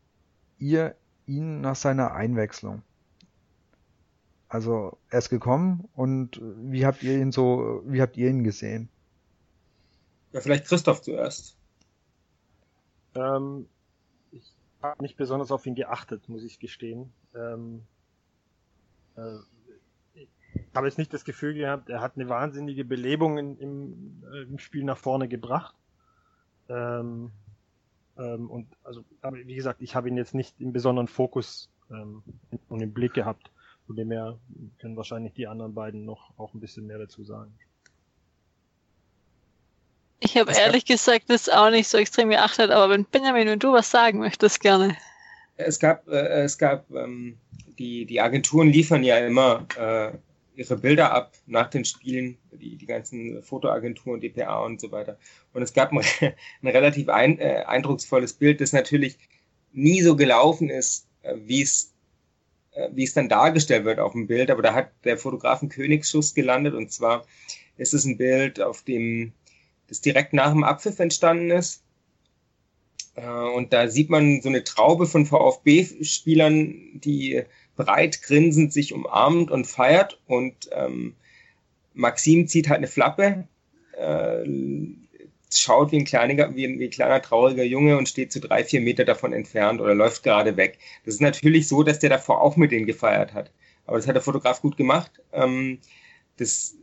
ihr ihn nach seiner Einwechslung? Also er ist gekommen und wie habt ihr ihn so, wie habt ihr ihn gesehen? Ja, vielleicht Christoph zuerst. Ähm, habe nicht besonders auf ihn geachtet, muss ich gestehen. Ähm, äh, ich habe jetzt nicht das Gefühl gehabt, er hat eine wahnsinnige Belebung in, im, äh, im Spiel nach vorne gebracht. Ähm, ähm, und also, aber wie gesagt, ich habe ihn jetzt nicht im besonderen Fokus ähm, und im Blick gehabt. Von dem her können wahrscheinlich die anderen beiden noch auch ein bisschen mehr dazu sagen. Ich habe ehrlich gesagt das auch nicht so extrem geachtet, aber wenn Benjamin und du was sagen möchtest, gerne. Es gab, äh, es gab, ähm, die, die Agenturen liefern ja immer äh, ihre Bilder ab nach den Spielen, die, die ganzen Fotoagenturen, DPA und so weiter. Und es gab ein, ein relativ ein, äh, eindrucksvolles Bild, das natürlich nie so gelaufen ist, äh, wie es äh, wie es dann dargestellt wird auf dem Bild, aber da hat der Fotograf einen Königsschuss gelandet und zwar ist es ein Bild, auf dem das direkt nach dem Abpfiff entstanden ist. Äh, und da sieht man so eine Traube von VfB-Spielern, die breit grinsend sich umarmt und feiert. Und ähm, Maxim zieht halt eine Flappe, äh, schaut wie ein, kleiner, wie, ein, wie ein kleiner trauriger Junge und steht so drei, vier Meter davon entfernt oder läuft gerade weg. Das ist natürlich so, dass der davor auch mit denen gefeiert hat. Aber das hat der Fotograf gut gemacht. Ähm, das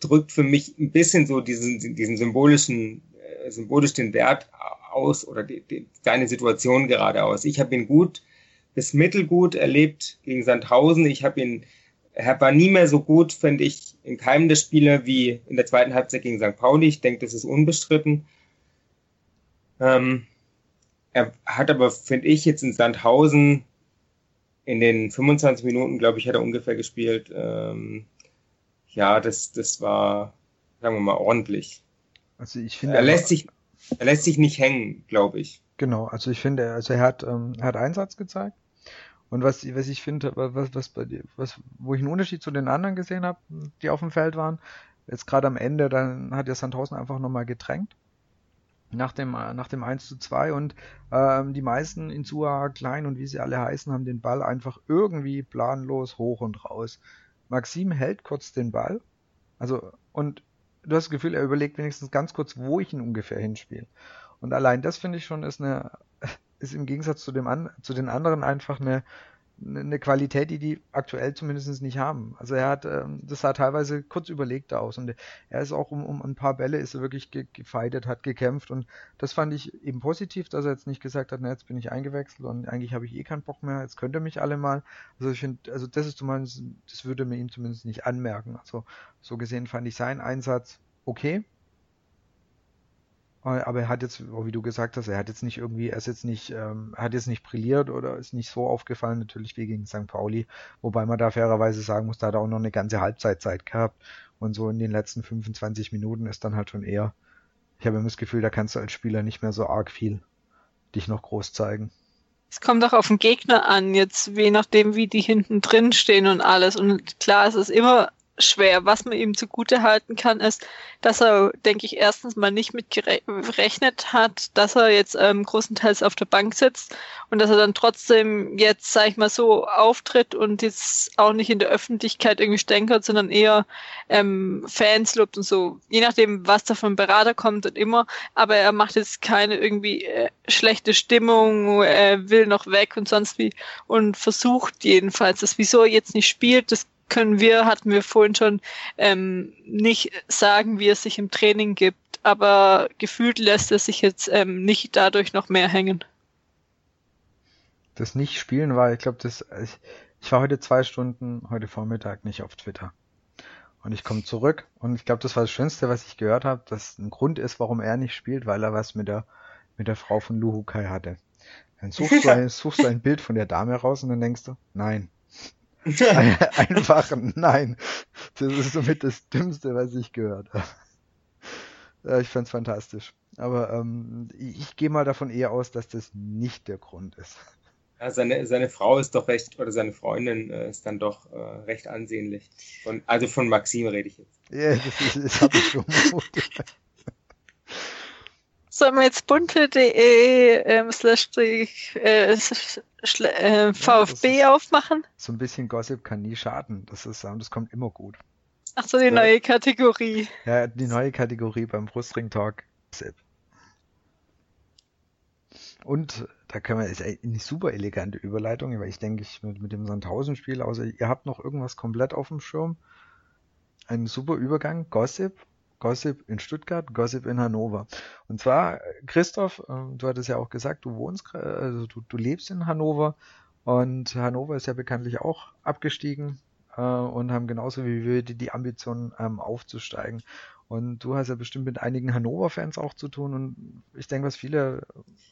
drückt für mich ein bisschen so diesen, diesen symbolischen, äh, symbolisch den Wert aus oder die, die, seine Situation gerade aus. Ich habe ihn gut bis mittelgut erlebt gegen Sandhausen. Ich habe ihn, er war nie mehr so gut, finde ich, in keinem der Spiele wie in der zweiten Halbzeit gegen St. Pauli. Ich denke, das ist unbestritten. Ähm, er hat aber, finde ich, jetzt in Sandhausen in den 25 Minuten, glaube ich, hat er ungefähr gespielt, ähm, ja, das, das war, sagen wir mal, ordentlich. Also ich finde. Er lässt sich, er lässt sich nicht hängen, glaube ich. Genau, also ich finde, also er hat, ähm, er hat Einsatz gezeigt. Und was, was ich finde, was, was bei dir, was, wo ich einen Unterschied zu den anderen gesehen habe, die auf dem Feld waren, jetzt gerade am Ende, dann hat ja Sandhausen einfach nochmal gedrängt. Nach dem, nach dem 1 zu 2 und ähm, die meisten in Sua, Klein und wie sie alle heißen, haben den Ball einfach irgendwie planlos hoch und raus Maxim hält kurz den Ball, also und du hast das Gefühl, er überlegt wenigstens ganz kurz, wo ich ihn ungefähr hinspiele. Und allein das finde ich schon ist eine ist im Gegensatz zu dem an, zu den anderen einfach eine eine Qualität, die die aktuell zumindest nicht haben. Also er hat, ähm, das sah teilweise kurz überlegter aus und er ist auch um, um ein paar Bälle ist er wirklich ge gefeitet, hat gekämpft und das fand ich eben positiv, dass er jetzt nicht gesagt hat, na jetzt bin ich eingewechselt und eigentlich habe ich eh keinen Bock mehr, jetzt könnt ihr mich alle mal. Also ich finde, also das ist zumindest, das würde mir ihm zumindest nicht anmerken. Also so gesehen fand ich seinen Einsatz okay, aber er hat jetzt, wie du gesagt hast, er hat jetzt nicht irgendwie, er ist jetzt nicht, ähm, hat jetzt nicht brilliert oder ist nicht so aufgefallen, natürlich wie gegen St. Pauli, wobei man da fairerweise sagen muss, da hat er auch noch eine ganze Halbzeitzeit gehabt und so in den letzten 25 Minuten ist dann halt schon eher, ich habe immer das Gefühl, da kannst du als Spieler nicht mehr so arg viel dich noch groß zeigen. Es kommt auch auf den Gegner an, jetzt je nachdem, wie die hinten drin stehen und alles. Und klar, es ist immer schwer. Was man ihm zugute halten kann, ist, dass er, denke ich, erstens mal nicht mit gerechnet hat, dass er jetzt ähm, großenteils auf der Bank sitzt und dass er dann trotzdem jetzt, sag ich mal, so auftritt und jetzt auch nicht in der Öffentlichkeit irgendwie stänkert, sondern eher ähm, Fans lobt und so. Je nachdem, was da vom Berater kommt und immer. Aber er macht jetzt keine irgendwie äh, schlechte Stimmung, er will noch weg und sonst wie und versucht jedenfalls, das wieso er jetzt nicht spielt, das können wir, hatten wir vorhin schon, ähm, nicht sagen, wie es sich im Training gibt, aber gefühlt lässt es sich jetzt ähm, nicht dadurch noch mehr hängen. Das Nicht-Spielen war, ich glaube, das, ich, ich war heute zwei Stunden, heute Vormittag nicht auf Twitter. Und ich komme zurück und ich glaube, das war das Schönste, was ich gehört habe, dass ein Grund ist, warum er nicht spielt, weil er was mit der, mit der Frau von Luhukai hatte. Dann suchst du, ein, suchst du ein Bild von der Dame raus und dann denkst du, nein, Einfach nein. Das ist somit das Dümmste, was ich gehört habe. Ja, ich fand's fantastisch. Aber ähm, ich, ich gehe mal davon eher aus, dass das nicht der Grund ist. Ja, seine, seine Frau ist doch recht, oder seine Freundin äh, ist dann doch äh, recht ansehnlich. Von, also von Maxim rede ich jetzt. Ja, das, das habe ich vermutet. Sollen wir jetzt bunte.de ähm, slash äh, äh, VfB ja, aufmachen? So ein bisschen Gossip kann nie schaden. Das ist, das kommt immer gut. Ach so, die ja. neue Kategorie. Ja, die neue Kategorie beim Brustring Talk. Und da können wir, ist eine super elegante Überleitung, weil ich denke, ich mit, mit dem Sandhausen-Spiel, außer ihr habt noch irgendwas komplett auf dem Schirm. Ein super Übergang, Gossip Gossip in Stuttgart, Gossip in Hannover. Und zwar, Christoph, äh, du hattest ja auch gesagt, du wohnst, also du, du lebst in Hannover und Hannover ist ja bekanntlich auch abgestiegen äh, und haben genauso wie wir die, die Ambition ähm, aufzusteigen. Und du hast ja bestimmt mit einigen Hannover-Fans auch zu tun und ich denke, was viele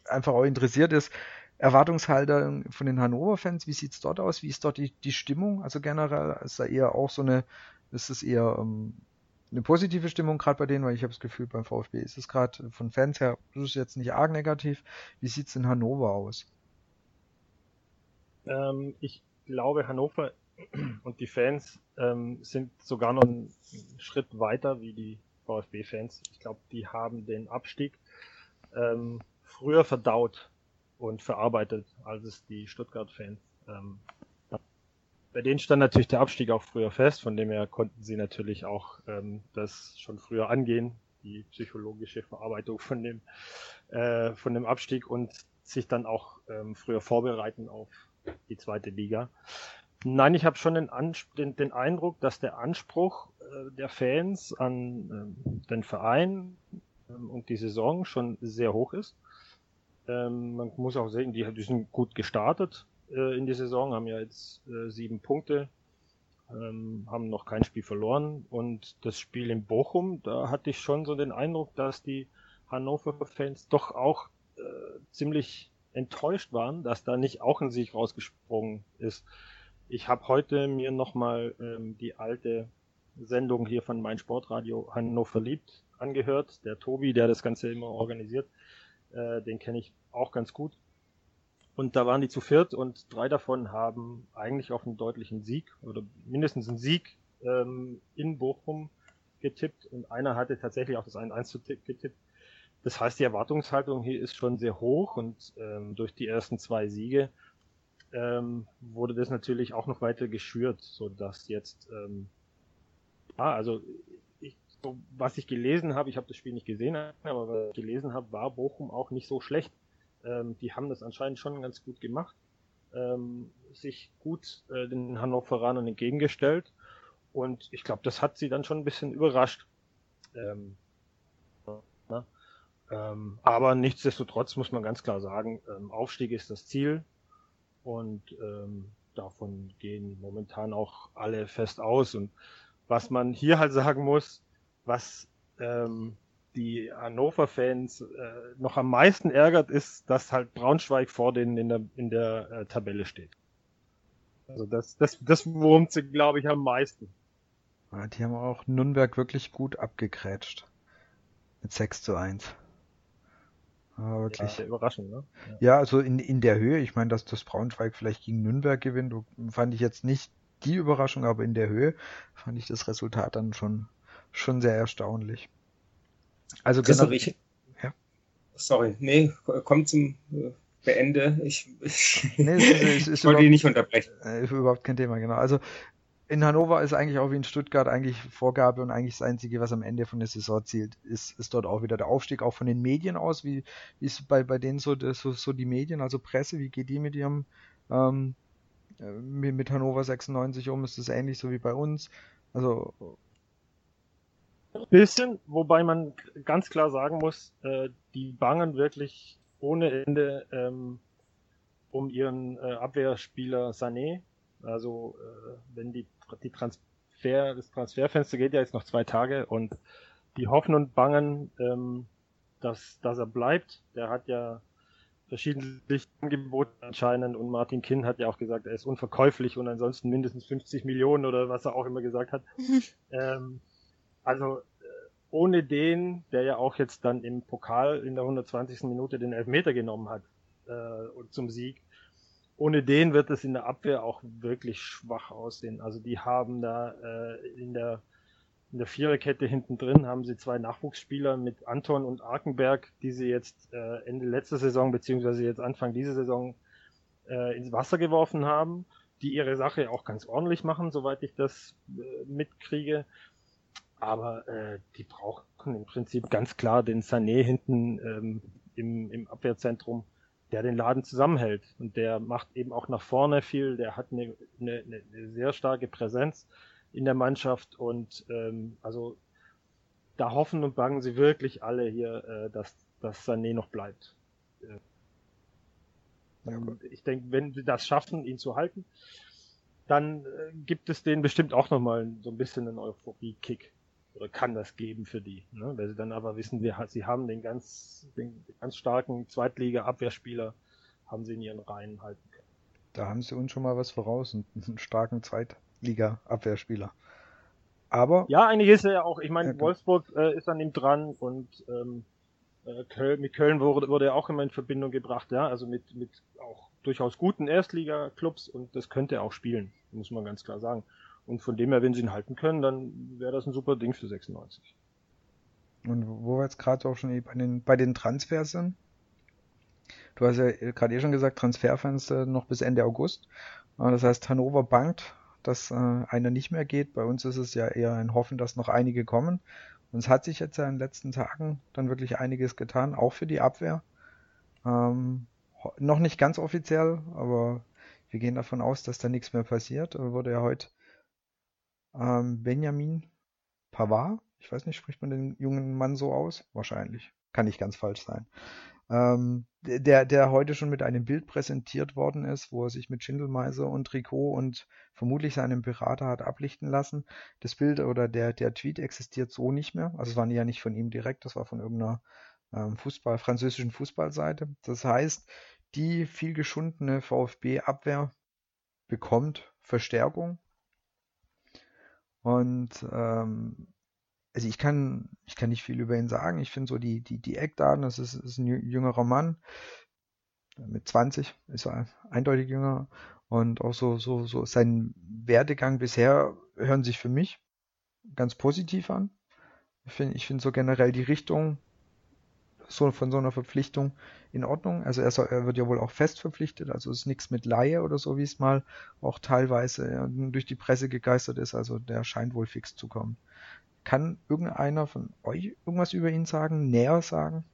einfach auch interessiert ist, Erwartungshalter von den Hannover-Fans, wie sieht's dort aus? Wie ist dort die, die Stimmung? Also generell ist da eher auch so eine, ist es eher ähm, eine positive Stimmung gerade bei denen, weil ich habe das Gefühl, beim VfB ist es gerade von Fans her, das ist jetzt nicht arg negativ. Wie sieht's in Hannover aus? Ähm, ich glaube, Hannover und die Fans ähm, sind sogar noch einen Schritt weiter wie die VfB-Fans. Ich glaube, die haben den Abstieg ähm, früher verdaut und verarbeitet, als es die Stuttgart-Fans ähm, bei denen stand natürlich der Abstieg auch früher fest, von dem her konnten sie natürlich auch ähm, das schon früher angehen, die psychologische Verarbeitung von dem, äh, von dem Abstieg und sich dann auch ähm, früher vorbereiten auf die zweite Liga. Nein, ich habe schon den, den, den, Eindruck, dass der Anspruch äh, der Fans an ähm, den Verein ähm, und die Saison schon sehr hoch ist. Ähm, man muss auch sehen, die, die sind gut gestartet äh, in die Saison, haben ja jetzt äh, sieben Punkte, ähm, haben noch kein Spiel verloren. Und das Spiel in Bochum, da hatte ich schon so den Eindruck, dass die Hannover-Fans doch auch äh, ziemlich enttäuscht waren, dass da nicht auch ein Sieg rausgesprungen ist. Ich habe heute mir nochmal ähm, die alte Sendung hier von mein Sportradio Hannover liebt angehört. Der Tobi, der das Ganze immer organisiert, äh, den kenne ich auch ganz gut. Und da waren die zu viert und drei davon haben eigentlich auf einen deutlichen Sieg oder mindestens einen Sieg ähm, in Bochum getippt und einer hatte tatsächlich auch das 1-1 getippt. Das heißt, die Erwartungshaltung hier ist schon sehr hoch und ähm, durch die ersten zwei Siege ähm, wurde das natürlich auch noch weiter geschürt, so dass jetzt, ähm, ah, also ich, so, was ich gelesen habe, ich habe das Spiel nicht gesehen, aber was ich gelesen habe, war Bochum auch nicht so schlecht. Ähm, die haben das anscheinend schon ganz gut gemacht, ähm, sich gut äh, den Hannoveranern entgegengestellt und ich glaube, das hat sie dann schon ein bisschen überrascht. Ähm, ne? ähm, aber nichtsdestotrotz muss man ganz klar sagen, ähm, Aufstieg ist das Ziel und ähm, davon gehen momentan auch alle fest aus. Und was man hier halt sagen muss, was ähm, die Hannover-Fans äh, noch am meisten ärgert, ist, dass halt Braunschweig vor denen in der, in der äh, Tabelle steht. Also das, das, das wurmt sie, glaube ich, am meisten. Ja, die haben auch Nürnberg wirklich gut abgegrätscht. Mit 6 zu 1. Aber wirklich. Ja, überraschend, ne? Ja. ja, also in, in der Höhe, ich meine, dass das Braunschweig vielleicht gegen Nürnberg gewinnt, fand ich jetzt nicht die Überraschung, aber in der Höhe fand ich das Resultat dann schon, schon sehr erstaunlich. Also genau. Ich, ja. Sorry, nee, kommt zum äh, Beende. Ich, ich, nee, ist, ist wollte ihn nicht unterbrechen. Ist überhaupt kein Thema, genau. Also in Hannover ist eigentlich auch wie in Stuttgart eigentlich Vorgabe und eigentlich das Einzige, was am Ende von der Saison zielt, ist, ist dort auch wieder der Aufstieg, auch von den Medien aus. Wie, wie ist bei, bei denen so, so, so die Medien, also Presse, wie geht die mit ihrem ähm, äh, mit Hannover 96 um? Ist das ähnlich so wie bei uns? Also bisschen, wobei man ganz klar sagen muss, äh, die bangen wirklich ohne Ende ähm, um ihren äh, Abwehrspieler Sané. Also äh, wenn die die Transfer, das Transferfenster geht ja jetzt noch zwei Tage und die hoffen und bangen, ähm, dass, dass er bleibt. Der hat ja verschiedene Angebote anscheinend und Martin Kinn hat ja auch gesagt, er ist unverkäuflich und ansonsten mindestens 50 Millionen oder was er auch immer gesagt hat. ähm, also äh, ohne den, der ja auch jetzt dann im Pokal in der 120. Minute den Elfmeter genommen hat äh, zum Sieg, ohne den wird es in der Abwehr auch wirklich schwach aussehen. Also die haben da äh, in der in der Viererkette hinten drin haben sie zwei Nachwuchsspieler mit Anton und Arkenberg, die sie jetzt äh, Ende letzter Saison beziehungsweise jetzt Anfang dieser Saison äh, ins Wasser geworfen haben, die ihre Sache auch ganz ordentlich machen, soweit ich das äh, mitkriege. Aber äh, die brauchen im Prinzip ganz klar den Sané hinten ähm, im, im Abwehrzentrum der den Laden zusammenhält. Und der macht eben auch nach vorne viel, der hat eine, eine, eine sehr starke Präsenz in der Mannschaft. Und ähm, also da hoffen und bangen sie wirklich alle hier, äh, dass, dass Sané noch bleibt. Äh, ich denke, wenn sie das schaffen, ihn zu halten, dann äh, gibt es denen bestimmt auch nochmal so ein bisschen einen Euphorie-Kick oder kann das geben für die. Ne? Weil sie dann aber wissen, wir, sie haben den ganz, den ganz starken Zweitliga-Abwehrspieler, haben sie in ihren Reihen halten können. Da haben sie uns schon mal was voraus, einen starken Zweitliga-Abwehrspieler. Aber. Ja, eigentlich ist er ja auch, ich meine, ja, Wolfsburg äh, ist an ihm dran und ähm, äh, Köln, mit Köln wurde, wurde er auch immer in Verbindung gebracht, ja, also mit, mit auch durchaus guten Erstliga-Clubs und das könnte er auch spielen, muss man ganz klar sagen. Und von dem her, wenn sie ihn halten können, dann wäre das ein super Ding für 96. Und wo wir jetzt gerade auch schon bei den, bei den Transfers sind. Du hast ja gerade eh schon gesagt, Transferfenster noch bis Ende August. Das heißt, Hannover bangt, dass äh, einer nicht mehr geht. Bei uns ist es ja eher ein Hoffen, dass noch einige kommen. Und es hat sich jetzt ja in den letzten Tagen dann wirklich einiges getan, auch für die Abwehr. Ähm, noch nicht ganz offiziell, aber wir gehen davon aus, dass da nichts mehr passiert. Wurde ja heute ähm, Benjamin Pavard, ich weiß nicht, spricht man den jungen Mann so aus? Wahrscheinlich. Kann nicht ganz falsch sein. Ähm, der, der heute schon mit einem Bild präsentiert worden ist, wo er sich mit Schindelmeiser und Trikot und vermutlich seinem Berater hat ablichten lassen. Das Bild oder der, der Tweet existiert so nicht mehr. Also es war ja nicht von ihm direkt, das war von irgendeiner ähm, Fußball, französischen Fußballseite. Das heißt, die viel geschundene VfB-Abwehr bekommt Verstärkung und ähm, also ich kann, ich kann nicht viel über ihn sagen. Ich finde so die, die, die Eckdaten, das ist, ist ein jüngerer Mann. Mit 20 ist er eindeutig jünger. Und auch so, so, so sein Werdegang bisher hören sich für mich ganz positiv an. Ich finde ich finde so generell die Richtung so von so einer Verpflichtung in Ordnung? Also er, soll, er wird ja wohl auch fest verpflichtet, also ist nichts mit Laie oder so, wie es mal auch teilweise durch die Presse gegeistert ist. Also der scheint wohl fix zu kommen. Kann irgendeiner von euch irgendwas über ihn sagen, näher sagen?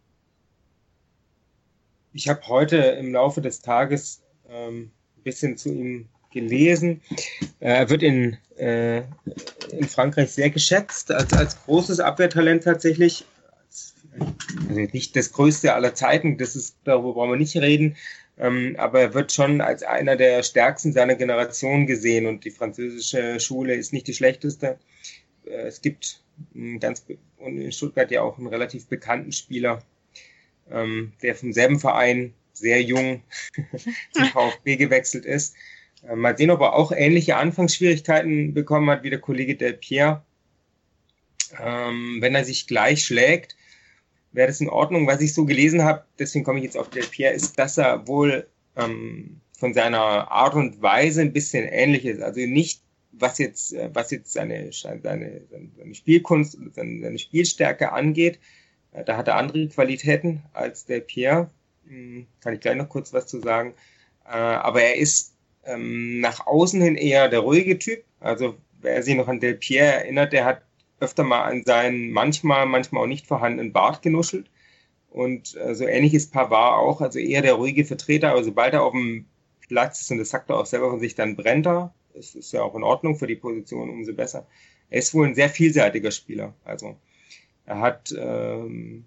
Ich habe heute im Laufe des Tages ähm, ein bisschen zu ihm gelesen. Äh, er wird in, äh, in Frankreich sehr geschätzt, als, als großes Abwehrtalent tatsächlich. Also nicht das größte aller Zeiten, das ist, darüber brauchen wir nicht reden. Ähm, aber er wird schon als einer der stärksten seiner Generation gesehen und die französische Schule ist nicht die schlechteste. Äh, es gibt ganz in Stuttgart ja auch einen relativ bekannten Spieler, ähm, der vom selben Verein sehr jung zum VfB gewechselt ist. Äh, mal sehen, ob er auch ähnliche Anfangsschwierigkeiten bekommen hat wie der Kollege Del Pierre. Ähm, wenn er sich gleich schlägt, wäre das in Ordnung. Was ich so gelesen habe, deswegen komme ich jetzt auf Del Pierre, ist, dass er wohl ähm, von seiner Art und Weise ein bisschen ähnlich ist. Also nicht, was jetzt, äh, was jetzt seine, seine, seine Spielkunst, seine, seine Spielstärke angeht. Äh, da hat er andere Qualitäten als Del Pierre. Hm, kann ich gleich noch kurz was zu sagen. Äh, aber er ist ähm, nach außen hin eher der ruhige Typ. Also wer sich noch an Del Pierre erinnert, der hat öfter mal an seinen manchmal, manchmal auch nicht vorhandenen Bart genuschelt. Und äh, so ähnlich ist Pavard auch, also eher der ruhige Vertreter. Aber sobald er auf dem Platz ist, und das sagt er auch selber von sich, dann brennt er. Das ist ja auch in Ordnung für die Position, umso besser. Er ist wohl ein sehr vielseitiger Spieler. Also er hat ähm,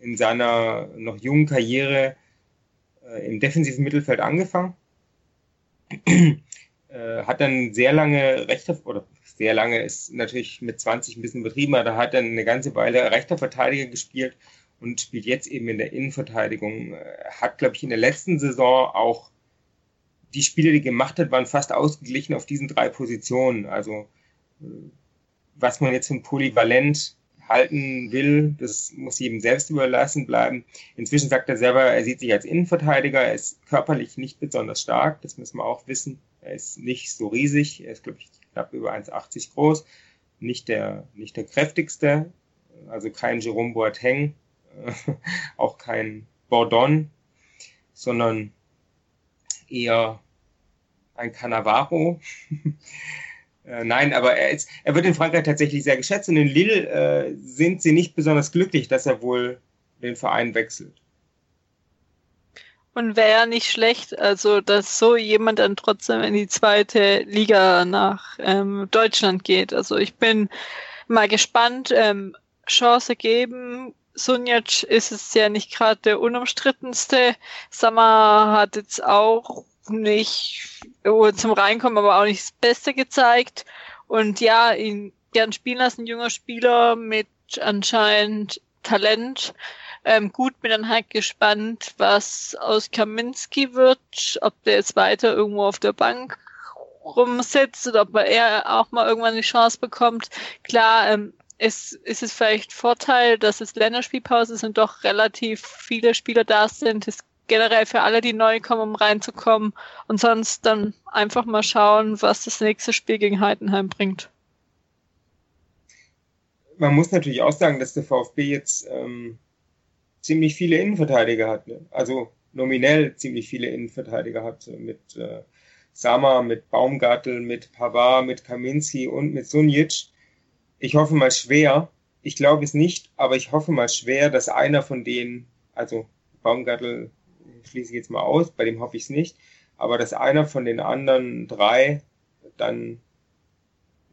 in seiner noch jungen Karriere äh, im defensiven Mittelfeld angefangen äh, hat dann sehr lange rechter, oder sehr lange ist natürlich mit 20 ein bisschen betrieben, aber da hat dann eine ganze Weile rechter Verteidiger gespielt und spielt jetzt eben in der Innenverteidigung. Äh, hat, glaube ich, in der letzten Saison auch die Spiele, die gemacht hat, waren fast ausgeglichen auf diesen drei Positionen. Also äh, was man jetzt von Polyvalent halten will, das muss jedem selbst überlassen bleiben. Inzwischen sagt er selber, er sieht sich als Innenverteidiger, er ist körperlich nicht besonders stark, das müssen wir auch wissen. Er ist nicht so riesig, er ist, glaube ich, knapp über 1,80 groß, nicht der, nicht der kräftigste, also kein Jerome Boateng, auch kein Bordon, sondern eher ein Cannavaro. Äh, nein, aber er, ist, er wird in Frankreich tatsächlich sehr geschätzt und in Lille äh, sind sie nicht besonders glücklich, dass er wohl den Verein wechselt. Und wäre ja nicht schlecht, also dass so jemand dann trotzdem in die zweite Liga nach ähm, Deutschland geht. Also ich bin mal gespannt, ähm, Chance geben. Sunjac ist es ja nicht gerade der unumstrittenste. Sammer hat jetzt auch nicht zum Reinkommen, aber auch nicht das Beste gezeigt. Und ja, ihn gern spielen lassen, junger Spieler mit anscheinend Talent. Ähm, gut, bin dann halt gespannt, was aus Kaminski wird, ob der jetzt weiter irgendwo auf der Bank rumsitzt oder ob er auch mal irgendwann die Chance bekommt. Klar, ähm, ist, ist es vielleicht Vorteil, dass es Länderspielpause ist und doch relativ viele Spieler da sind. Es generell für alle, die neu kommen, um reinzukommen. Und sonst dann einfach mal schauen, was das nächste Spiel gegen Heidenheim bringt. Man muss natürlich auch sagen, dass der VfB jetzt ähm, ziemlich viele Innenverteidiger hat. Ne? Also nominell ziemlich viele Innenverteidiger hat. Mit äh, Sama, mit Baumgartel, mit Pavard, mit Kaminski und mit Sunjic. Ich hoffe mal schwer, ich glaube es nicht, aber ich hoffe mal schwer, dass einer von denen, also Baumgartel schließe ich jetzt mal aus, bei dem hoffe ich es nicht, aber dass einer von den anderen drei dann,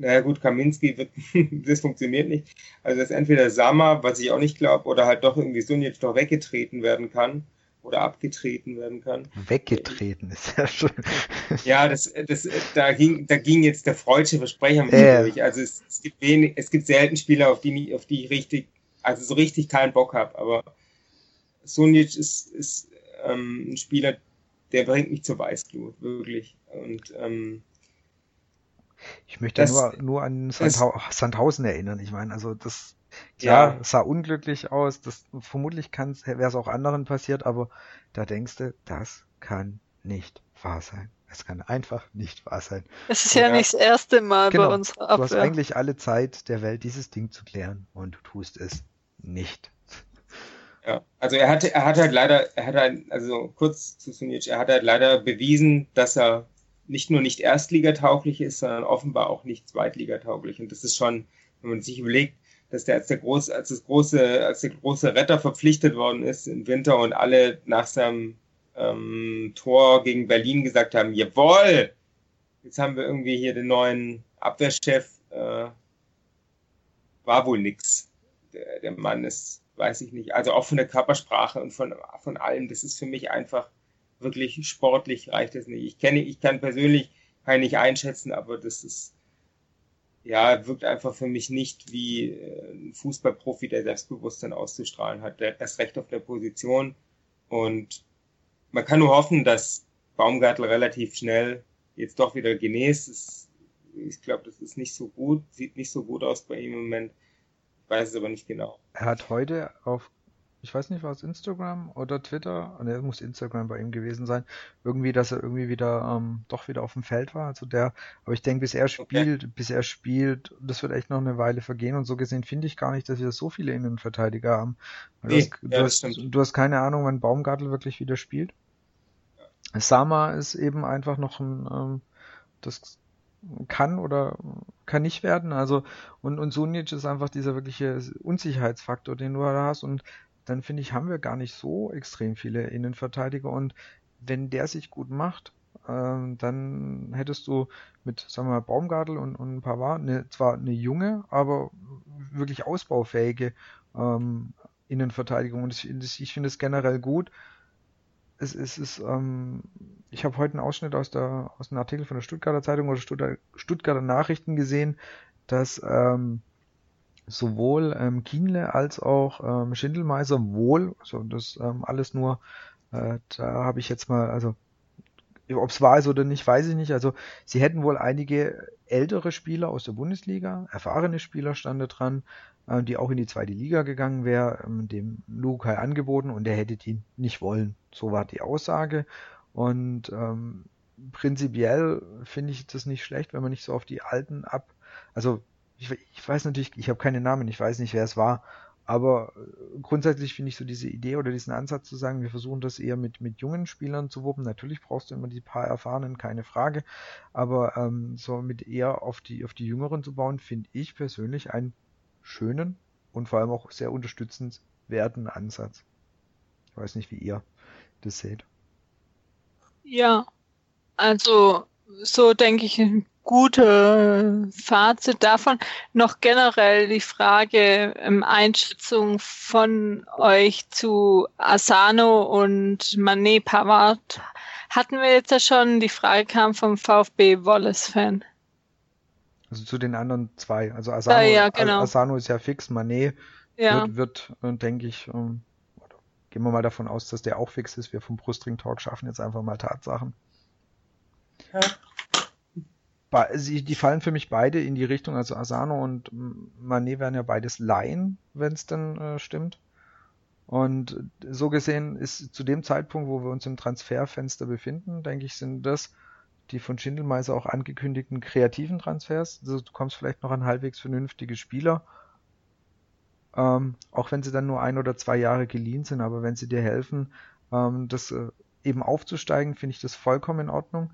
naja gut, Kaminski wird, das funktioniert nicht, also dass entweder Sama, was ich auch nicht glaube, oder halt doch irgendwie Sunic doch weggetreten werden kann oder abgetreten werden kann. Weggetreten ist ja schon. Ja, das, das, da ging, da ging jetzt der freudsche Versprecher mit äh. durch. Also es, es gibt wenig, es gibt selten Spieler, auf die, auf die ich richtig, also so richtig keinen Bock habe, aber Sunic ist, ist ähm, ein Spieler, der bringt mich zur Weißglut, wirklich. Und ähm, ich möchte das, nur, nur an Sandhau das, Sandhausen erinnern. Ich meine, also das klar, ja. sah unglücklich aus. Das vermutlich wäre es auch anderen passiert, aber da denkst du, das kann nicht wahr sein. Es kann einfach nicht wahr sein. Es ist ja, ja nicht das erste Mal genau, bei uns. Abwehr. Du hast eigentlich alle Zeit der Welt, dieses Ding zu klären und du tust es nicht. Ja, also er hatte, er hat halt leider, er hat halt, also kurz zu Sunic, er hat halt leider bewiesen, dass er nicht nur nicht erstligatauglich ist, sondern offenbar auch nicht zweitligatauglich. Und das ist schon, wenn man sich überlegt, dass der als der große, als das große, als der große Retter verpflichtet worden ist im Winter und alle nach seinem ähm, Tor gegen Berlin gesagt haben, jawohl, jetzt haben wir irgendwie hier den neuen Abwehrchef, äh, war wohl nix. Der, der Mann ist, weiß ich nicht, also auch von der Körpersprache und von, von allem, das ist für mich einfach wirklich sportlich reicht es nicht. Ich kenne, ich kann persönlich kann nicht einschätzen, aber das ist, ja, wirkt einfach für mich nicht wie äh, ein Fußballprofi, der Selbstbewusstsein auszustrahlen hat. Der erst recht auf der Position. Und man kann nur hoffen, dass Baumgartel relativ schnell jetzt doch wieder genäst. Ich glaube, das ist nicht so gut, sieht nicht so gut aus bei ihm im Moment. Ich weiß es aber nicht genau. Er hat heute auf ich weiß nicht, war es Instagram oder Twitter, ne, muss Instagram bei ihm gewesen sein, irgendwie, dass er irgendwie wieder ähm, doch wieder auf dem Feld war. Also der, aber ich denke, bis er spielt, okay. bis er spielt, das wird echt noch eine Weile vergehen und so gesehen finde ich gar nicht, dass wir so viele Innenverteidiger haben. Nee, du, hast, ja, du, hast, du hast keine Ahnung, wann Baumgartel wirklich wieder spielt. Ja. Sama ist eben einfach noch ein ähm, das kann oder kann nicht werden. Also und und Sunic ist einfach dieser wirkliche Unsicherheitsfaktor, den du da hast und dann finde ich, haben wir gar nicht so extrem viele Innenverteidiger und wenn der sich gut macht, ähm, dann hättest du mit, sagen wir mal, Baumgartel und, und Pavard eine, zwar eine junge, aber wirklich ausbaufähige ähm, Innenverteidigung und ich, ich finde es generell gut. Es, es ist, ähm, ich habe heute einen Ausschnitt aus, der, aus einem Artikel von der Stuttgarter Zeitung oder Stuttgarter, Stuttgarter Nachrichten gesehen, dass ähm, sowohl ähm, Kienle als auch ähm, Schindelmeiser wohl, also das ähm, alles nur, äh, da habe ich jetzt mal, also ob es wahr ist oder nicht, weiß ich nicht. Also sie hätten wohl einige ältere Spieler aus der Bundesliga, erfahrene Spieler stande dran, äh, die auch in die zweite Liga gegangen wäre, ähm, dem Lukai angeboten und er hätte die nicht wollen. So war die Aussage. Und ähm, prinzipiell finde ich das nicht schlecht, wenn man nicht so auf die alten ab, also ich, ich weiß natürlich, ich habe keine Namen, ich weiß nicht, wer es war, aber äh, grundsätzlich finde ich so diese Idee oder diesen Ansatz zu sagen, wir versuchen das eher mit, mit jungen Spielern zu wuppen. Natürlich brauchst du immer die paar Erfahrenen, keine Frage. Aber ähm, so mit eher auf die, auf die Jüngeren zu bauen, finde ich persönlich einen schönen und vor allem auch sehr unterstützenswerten Ansatz. Ich weiß nicht, wie ihr das seht. Ja, also so denke ich gute Fazit davon. Noch generell die Frage, ähm, Einschätzung von euch zu Asano und Manet Pavard. Hatten wir jetzt ja schon, die Frage kam vom VfB Wallace-Fan. Also zu den anderen zwei. Also Asano, ja, ja, genau. Asano ist ja fix, Manet ja. wird, wird äh, denke ich, ähm, gehen wir mal davon aus, dass der auch fix ist. Wir vom Brustring Talk schaffen jetzt einfach mal Tatsachen. Ja die fallen für mich beide in die Richtung, also Asano und Manet werden ja beides Laien, wenn es dann äh, stimmt. Und so gesehen ist zu dem Zeitpunkt, wo wir uns im Transferfenster befinden, denke ich, sind das die von Schindelmeiser auch angekündigten kreativen Transfers. Also du kommst vielleicht noch an halbwegs vernünftige Spieler, ähm, auch wenn sie dann nur ein oder zwei Jahre geliehen sind, aber wenn sie dir helfen, ähm, das äh, eben aufzusteigen, finde ich das vollkommen in Ordnung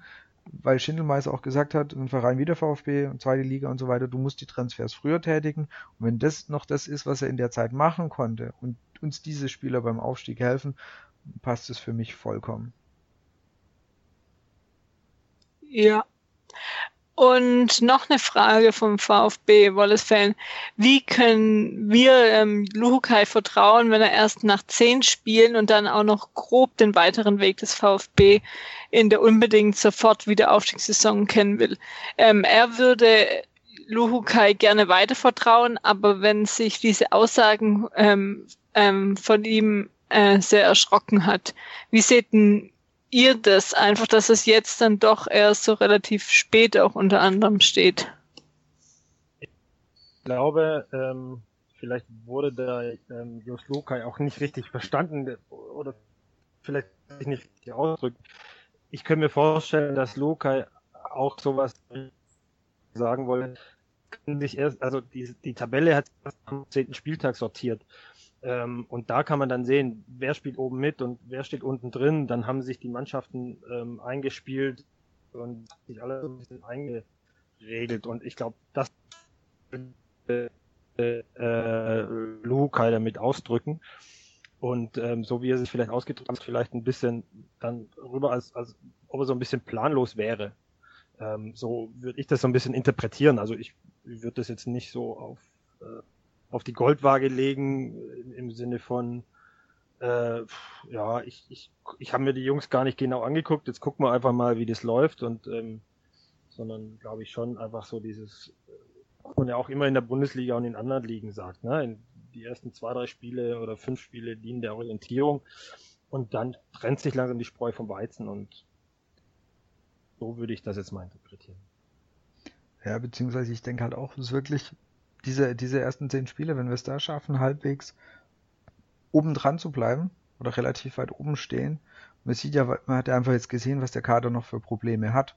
weil Schindelmeister auch gesagt hat, ein Verein wie der VfB und zweite Liga und so weiter, du musst die Transfers früher tätigen. Und wenn das noch das ist, was er in der Zeit machen konnte und uns diese Spieler beim Aufstieg helfen, passt es für mich vollkommen. Ja, und noch eine Frage vom VfB Wallace-Fan. Wie können wir ähm, Luhukai vertrauen, wenn er erst nach zehn Spielen und dann auch noch grob den weiteren Weg des VfB in der unbedingt sofort wieder Aufstiegssaison kennen will? Ähm, er würde Luhukai gerne weiter vertrauen, aber wenn sich diese Aussagen ähm, ähm, von ihm äh, sehr erschrocken hat, wie seht denn ihr das einfach, dass es jetzt dann doch erst so relativ spät auch unter anderem steht? Ich glaube, ähm, vielleicht wurde da ähm, Jos Lukai auch nicht richtig verstanden oder vielleicht nicht richtig ausdrücken. Ich könnte mir vorstellen, dass Lukai auch sowas sagen wollte, sich erst, also die, die Tabelle hat am 10. Spieltag sortiert. Ähm, und da kann man dann sehen, wer spielt oben mit und wer steht unten drin. Dann haben sich die Mannschaften ähm, eingespielt und sich alle ein bisschen eingeregelt. Und ich glaube, das äh, äh, Luke halt damit ausdrücken. Und ähm, so wie er sich vielleicht ausgedrückt hat, vielleicht ein bisschen dann rüber, als, als ob er so ein bisschen planlos wäre. Ähm, so würde ich das so ein bisschen interpretieren. Also ich, ich würde das jetzt nicht so auf, äh, auf die Goldwaage legen im Sinne von, äh, ja, ich, ich, ich habe mir die Jungs gar nicht genau angeguckt, jetzt gucken wir einfach mal, wie das läuft und ähm, sondern glaube ich schon einfach so dieses, was man ja auch immer in der Bundesliga und in anderen Ligen sagt, ne? In die ersten zwei, drei Spiele oder fünf Spiele dienen der Orientierung und dann trennt sich langsam die Spreu vom Weizen und so würde ich das jetzt mal interpretieren. Ja, beziehungsweise ich denke halt auch, es ist wirklich diese, diese ersten zehn Spiele, wenn wir es da schaffen, halbwegs oben dran zu bleiben oder relativ weit oben stehen. Man sieht ja, man hat ja einfach jetzt gesehen, was der Kader noch für Probleme hat.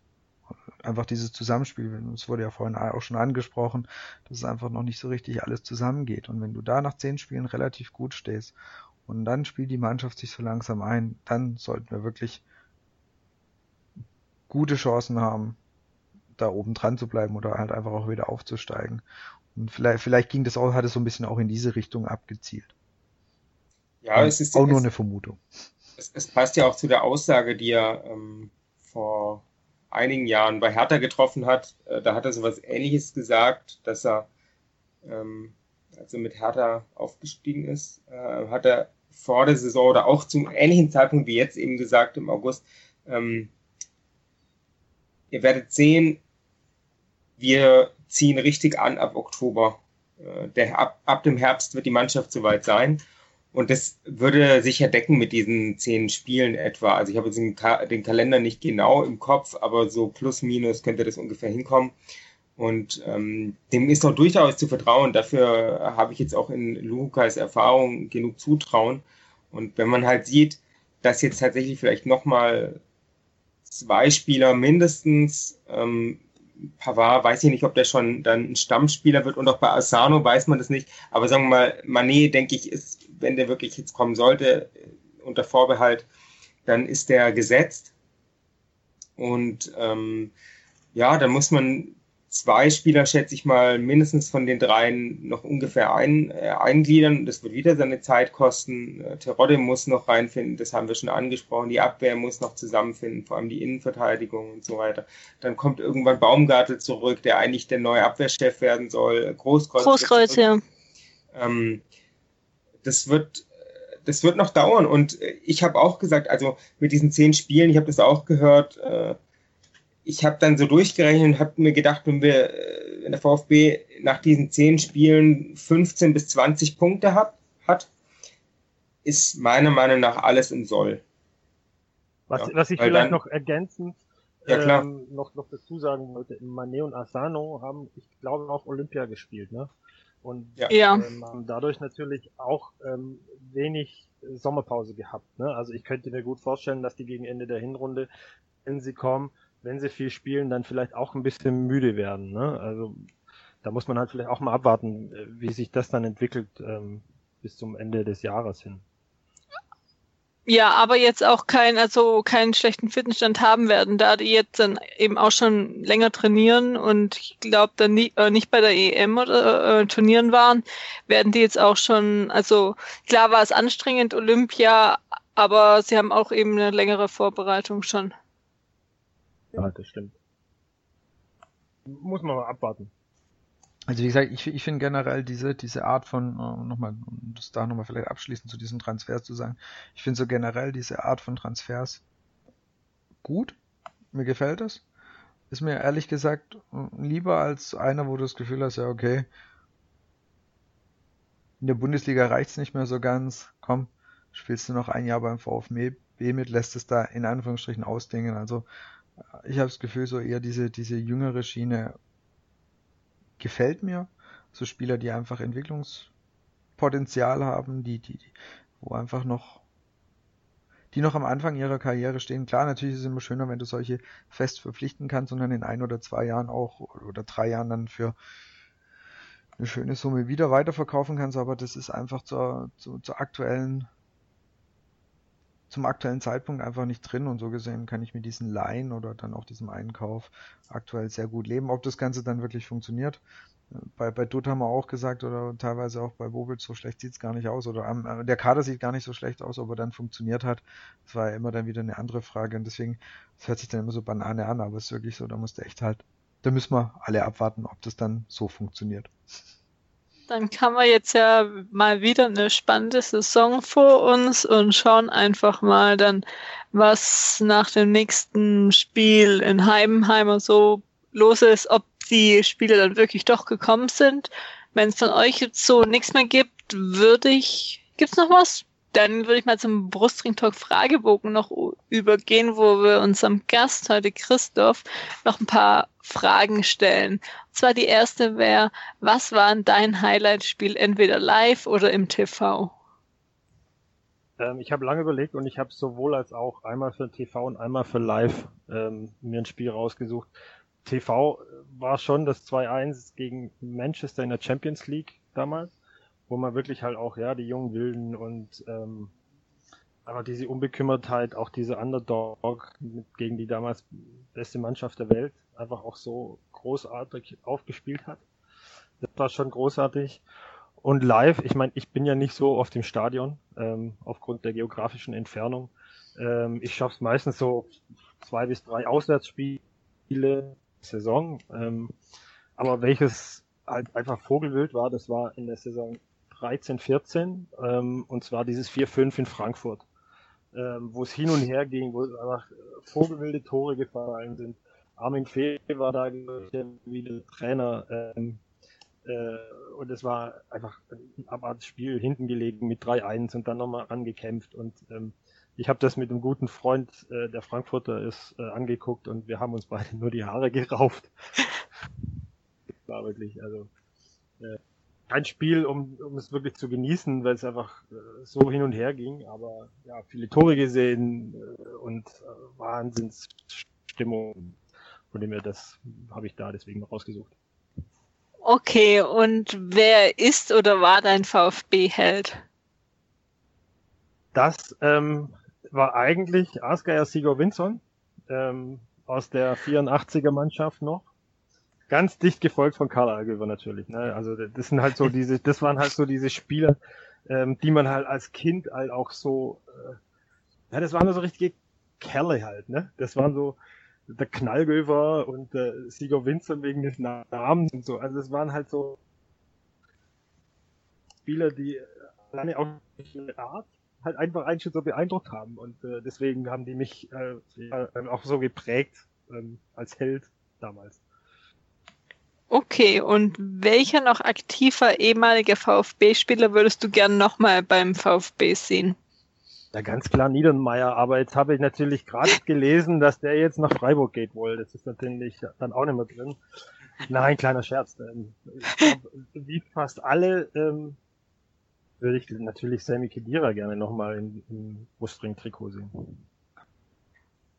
Einfach dieses Zusammenspiel, es wurde ja vorhin auch schon angesprochen, dass es einfach noch nicht so richtig alles zusammengeht. Und wenn du da nach zehn Spielen relativ gut stehst und dann spielt die Mannschaft sich so langsam ein, dann sollten wir wirklich gute Chancen haben, da oben dran zu bleiben oder halt einfach auch wieder aufzusteigen. Und vielleicht, vielleicht ging das auch, hat es so ein bisschen auch in diese Richtung abgezielt. Ja, es ist auch nur eine Vermutung. Es, es, passt ja auch zu der Aussage, die er ähm, vor einigen Jahren bei Hertha getroffen hat. Äh, da hat er sowas Ähnliches gesagt, dass er, ähm, als er mit Hertha aufgestiegen ist, äh, hat er vor der Saison oder auch zum ähnlichen Zeitpunkt wie jetzt eben gesagt im August, ähm, ihr werdet sehen, wir ziehen richtig an ab Oktober. Äh, der, ab, ab dem Herbst wird die Mannschaft soweit sein. Und das würde sich ja decken mit diesen zehn Spielen etwa. Also ich habe jetzt den, Ka den Kalender nicht genau im Kopf, aber so plus minus könnte das ungefähr hinkommen. Und ähm, dem ist doch durchaus zu vertrauen. Dafür habe ich jetzt auch in Lukas Erfahrung genug Zutrauen. Und wenn man halt sieht, dass jetzt tatsächlich vielleicht nochmal zwei Spieler mindestens. Ähm, Pavard weiß ich nicht, ob der schon dann ein Stammspieler wird und auch bei Asano weiß man das nicht. Aber sagen wir mal, Manet, denke ich, ist, wenn der wirklich jetzt kommen sollte, äh, unter Vorbehalt, dann ist der gesetzt. Und ähm, ja, dann muss man zwei Spieler, schätze ich mal, mindestens von den dreien noch ungefähr ein, äh, eingliedern. Das wird wieder seine Zeit kosten. Äh, Terodde muss noch reinfinden, das haben wir schon angesprochen. Die Abwehr muss noch zusammenfinden, vor allem die Innenverteidigung und so weiter. Dann kommt irgendwann Baumgartel zurück, der eigentlich der neue Abwehrchef werden soll. Großkreuz. Großkreuz, ja. Ähm, das wird das wird noch dauern und ich habe auch gesagt, also mit diesen zehn Spielen, ich habe das auch gehört, äh, ich habe dann so durchgerechnet und habe mir gedacht, wenn wir, äh, wenn der VfB nach diesen zehn Spielen 15 bis 20 Punkte hat, hat ist meiner Meinung nach alles im Soll. Was, ja, was ich vielleicht dann, noch ergänzend ja, ähm, noch, noch dazu sagen wollte, Mané und Asano haben, ich glaube, auch Olympia gespielt, ne? Und ja. ähm, haben dadurch natürlich auch ähm, wenig Sommerpause gehabt. Ne? Also ich könnte mir gut vorstellen, dass die gegen Ende der Hinrunde, wenn sie kommen, wenn sie viel spielen, dann vielleicht auch ein bisschen müde werden. Ne? Also da muss man halt vielleicht auch mal abwarten, äh, wie sich das dann entwickelt ähm, bis zum Ende des Jahres hin. Ja, aber jetzt auch kein, also keinen schlechten Fitnessstand haben werden, da die jetzt dann eben auch schon länger trainieren und ich glaube dann nie, äh, nicht bei der EM oder äh, Turnieren waren, werden die jetzt auch schon, also klar war es anstrengend, Olympia, aber sie haben auch eben eine längere Vorbereitung schon. Ja, das stimmt. Muss man mal abwarten. Also wie gesagt, ich, ich finde generell diese, diese Art von, uh, nochmal, um das da nochmal vielleicht abschließend zu diesen Transfers zu sagen, ich finde so generell diese Art von Transfers gut. Mir gefällt es. Ist mir ehrlich gesagt lieber als einer, wo du das Gefühl hast, ja okay, in der Bundesliga reicht's nicht mehr so ganz, komm, spielst du noch ein Jahr beim VfB mit, lässt es da in Anführungsstrichen ausdingen. Also ich habe das Gefühl, so eher diese, diese jüngere Schiene gefällt mir. So Spieler, die einfach Entwicklungspotenzial haben, die, die, die, wo einfach noch, die noch am Anfang ihrer Karriere stehen. Klar, natürlich ist es immer schöner, wenn du solche fest verpflichten kannst und dann in ein oder zwei Jahren auch oder drei Jahren dann für eine schöne Summe wieder weiterverkaufen kannst, aber das ist einfach zur, zur, zur aktuellen zum aktuellen Zeitpunkt einfach nicht drin und so gesehen kann ich mit diesen Laien oder dann auch diesem Einkauf aktuell sehr gut leben. Ob das Ganze dann wirklich funktioniert, bei, bei Dutt haben wir auch gesagt oder teilweise auch bei Bobic, so schlecht sieht's gar nicht aus oder ähm, der Kader sieht gar nicht so schlecht aus, ob er dann funktioniert hat. Das war ja immer dann wieder eine andere Frage und deswegen, das hört sich dann immer so Banane an, aber es ist wirklich so, da musste echt halt, da müssen wir alle abwarten, ob das dann so funktioniert. Dann kann man jetzt ja mal wieder eine spannende Saison vor uns und schauen einfach mal dann, was nach dem nächsten Spiel in Heidenheimer so los ist, ob die Spiele dann wirklich doch gekommen sind. Wenn es von euch jetzt so nichts mehr gibt, würde ich, gibt's noch was? Dann würde ich mal zum Brustring Talk Fragebogen noch übergehen, wo wir unserem Gast heute Christoph noch ein paar Fragen stellen. Und zwar die erste wäre, was war dein Highlight-Spiel entweder live oder im TV? Ähm, ich habe lange überlegt und ich habe sowohl als auch einmal für TV und einmal für Live ähm, mir ein Spiel rausgesucht. TV war schon das 2-1 gegen Manchester in der Champions League damals, wo man wirklich halt auch, ja, die jungen Wilden und ähm, aber diese Unbekümmertheit, auch diese Underdog gegen die damals beste Mannschaft der Welt, einfach auch so großartig aufgespielt hat. Das war schon großartig. Und live, ich meine, ich bin ja nicht so oft im Stadion, ähm, aufgrund der geografischen Entfernung. Ähm, ich schaff's meistens so zwei bis drei Auswärtsspiele Saison. Ähm, aber welches halt einfach Vogelwild war, das war in der Saison 13, 14 ähm, und zwar dieses 4-5 in Frankfurt, ähm, wo es hin und her ging, wo einfach vogelwilde Tore gefallen sind. Armin Fee war da wie der Trainer ähm, äh, und es war einfach ein abartiges Spiel, hinten gelegen mit 3-1 und dann nochmal angekämpft und ähm, ich habe das mit einem guten Freund, äh, der Frankfurter ist, äh, angeguckt und wir haben uns beide nur die Haare gerauft. war wirklich, also äh, kein Spiel, um, um es wirklich zu genießen, weil es einfach äh, so hin und her ging, aber ja, viele Tore gesehen äh, und äh, Wahnsinnsstimmung. Von dem her, das habe ich da deswegen rausgesucht. Okay, und wer ist oder war dein VfB-Held? Das ähm, war eigentlich Asgeier Sigurd Winson ähm, aus der 84er Mannschaft noch. Ganz dicht gefolgt von Karl Algeber natürlich. Ne? Also das sind halt so diese, das waren halt so diese Spieler, ähm, die man halt als Kind halt auch so, äh, ja, das waren so richtige Kerle halt, ne? Das waren so der Knallgöver und der Sigurd Winson wegen des Namens und so. Also das waren halt so Spieler, die alleine auch eine Art halt einfach einen schon so beeindruckt haben und äh, deswegen haben die mich äh, auch so geprägt ähm, als Held damals. Okay, und welcher noch aktiver ehemaliger VfB-Spieler würdest du gern nochmal beim VfB sehen? Ja, ganz klar Niedermeyer, aber jetzt habe ich natürlich gerade gelesen, dass der jetzt nach Freiburg geht wohl. Das ist natürlich dann auch nicht mehr drin. Nein, kleiner Scherz. Ähm, glaub, wie fast alle ähm, würde ich natürlich Sammy Kedira gerne nochmal im, im Brustring-Trikot sehen.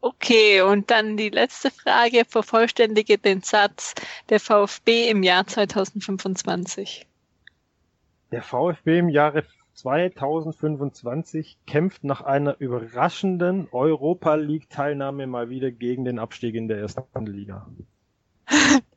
Okay, und dann die letzte Frage, vervollständige den Satz der VfB im Jahr 2025. Der VfB im Jahre 2025 kämpft nach einer überraschenden Europa League Teilnahme mal wieder gegen den Abstieg in der ersten Liga.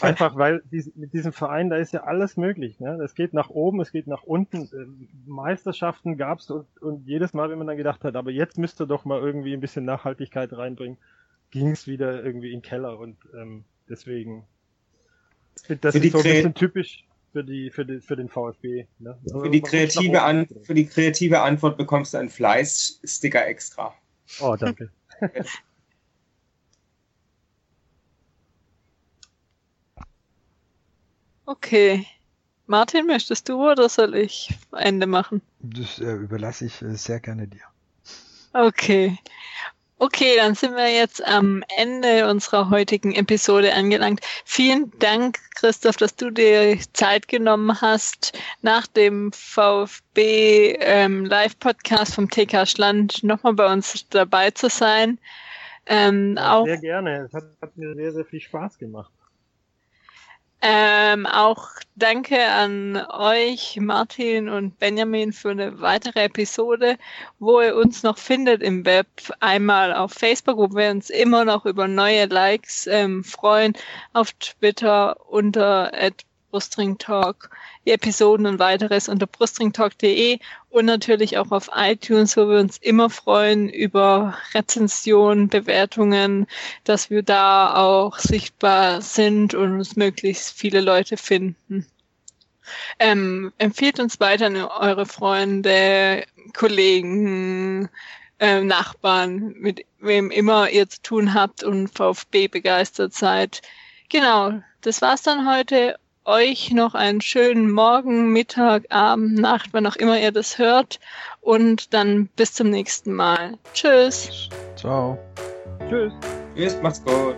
Einfach weil dies, mit diesem Verein, da ist ja alles möglich. Ne? Es geht nach oben, es geht nach unten. Ähm, Meisterschaften gab's und, und jedes Mal, wenn man dann gedacht hat, aber jetzt müsste doch mal irgendwie ein bisschen Nachhaltigkeit reinbringen, ging's wieder irgendwie in den Keller und ähm, deswegen das für ist so ein bisschen typisch für die für, die, für den VfB. Ne? Also für die kreative An für die kreative Antwort bekommst du einen Fleiß-Sticker extra. Oh, danke. Okay. Martin, möchtest du oder soll ich Ende machen? Das äh, überlasse ich äh, sehr gerne dir. Okay. Okay, dann sind wir jetzt am Ende unserer heutigen Episode angelangt. Vielen Dank, Christoph, dass du dir Zeit genommen hast, nach dem VfB ähm, Live-Podcast vom TK Schland nochmal bei uns dabei zu sein. Ähm, ja, auch, sehr gerne. Es hat, hat mir sehr, sehr viel Spaß gemacht. Ähm, auch danke an euch, Martin und Benjamin, für eine weitere Episode, wo ihr uns noch findet im Web. Einmal auf Facebook, wo wir uns immer noch über neue Likes ähm, freuen, auf Twitter unter Brustring-Talk, die Episoden und weiteres unter brustringtalk.de und natürlich auch auf iTunes, wo wir uns immer freuen über Rezensionen, Bewertungen, dass wir da auch sichtbar sind und uns möglichst viele Leute finden. Ähm, empfiehlt uns weiter an eure Freunde, Kollegen, äh, Nachbarn, mit wem immer ihr zu tun habt und VfB begeistert seid. Genau, das war's dann heute euch noch einen schönen Morgen, Mittag, Abend, Nacht, wann auch immer ihr das hört. Und dann bis zum nächsten Mal. Tschüss. Ciao. Tschüss. Tschüss, macht's gut.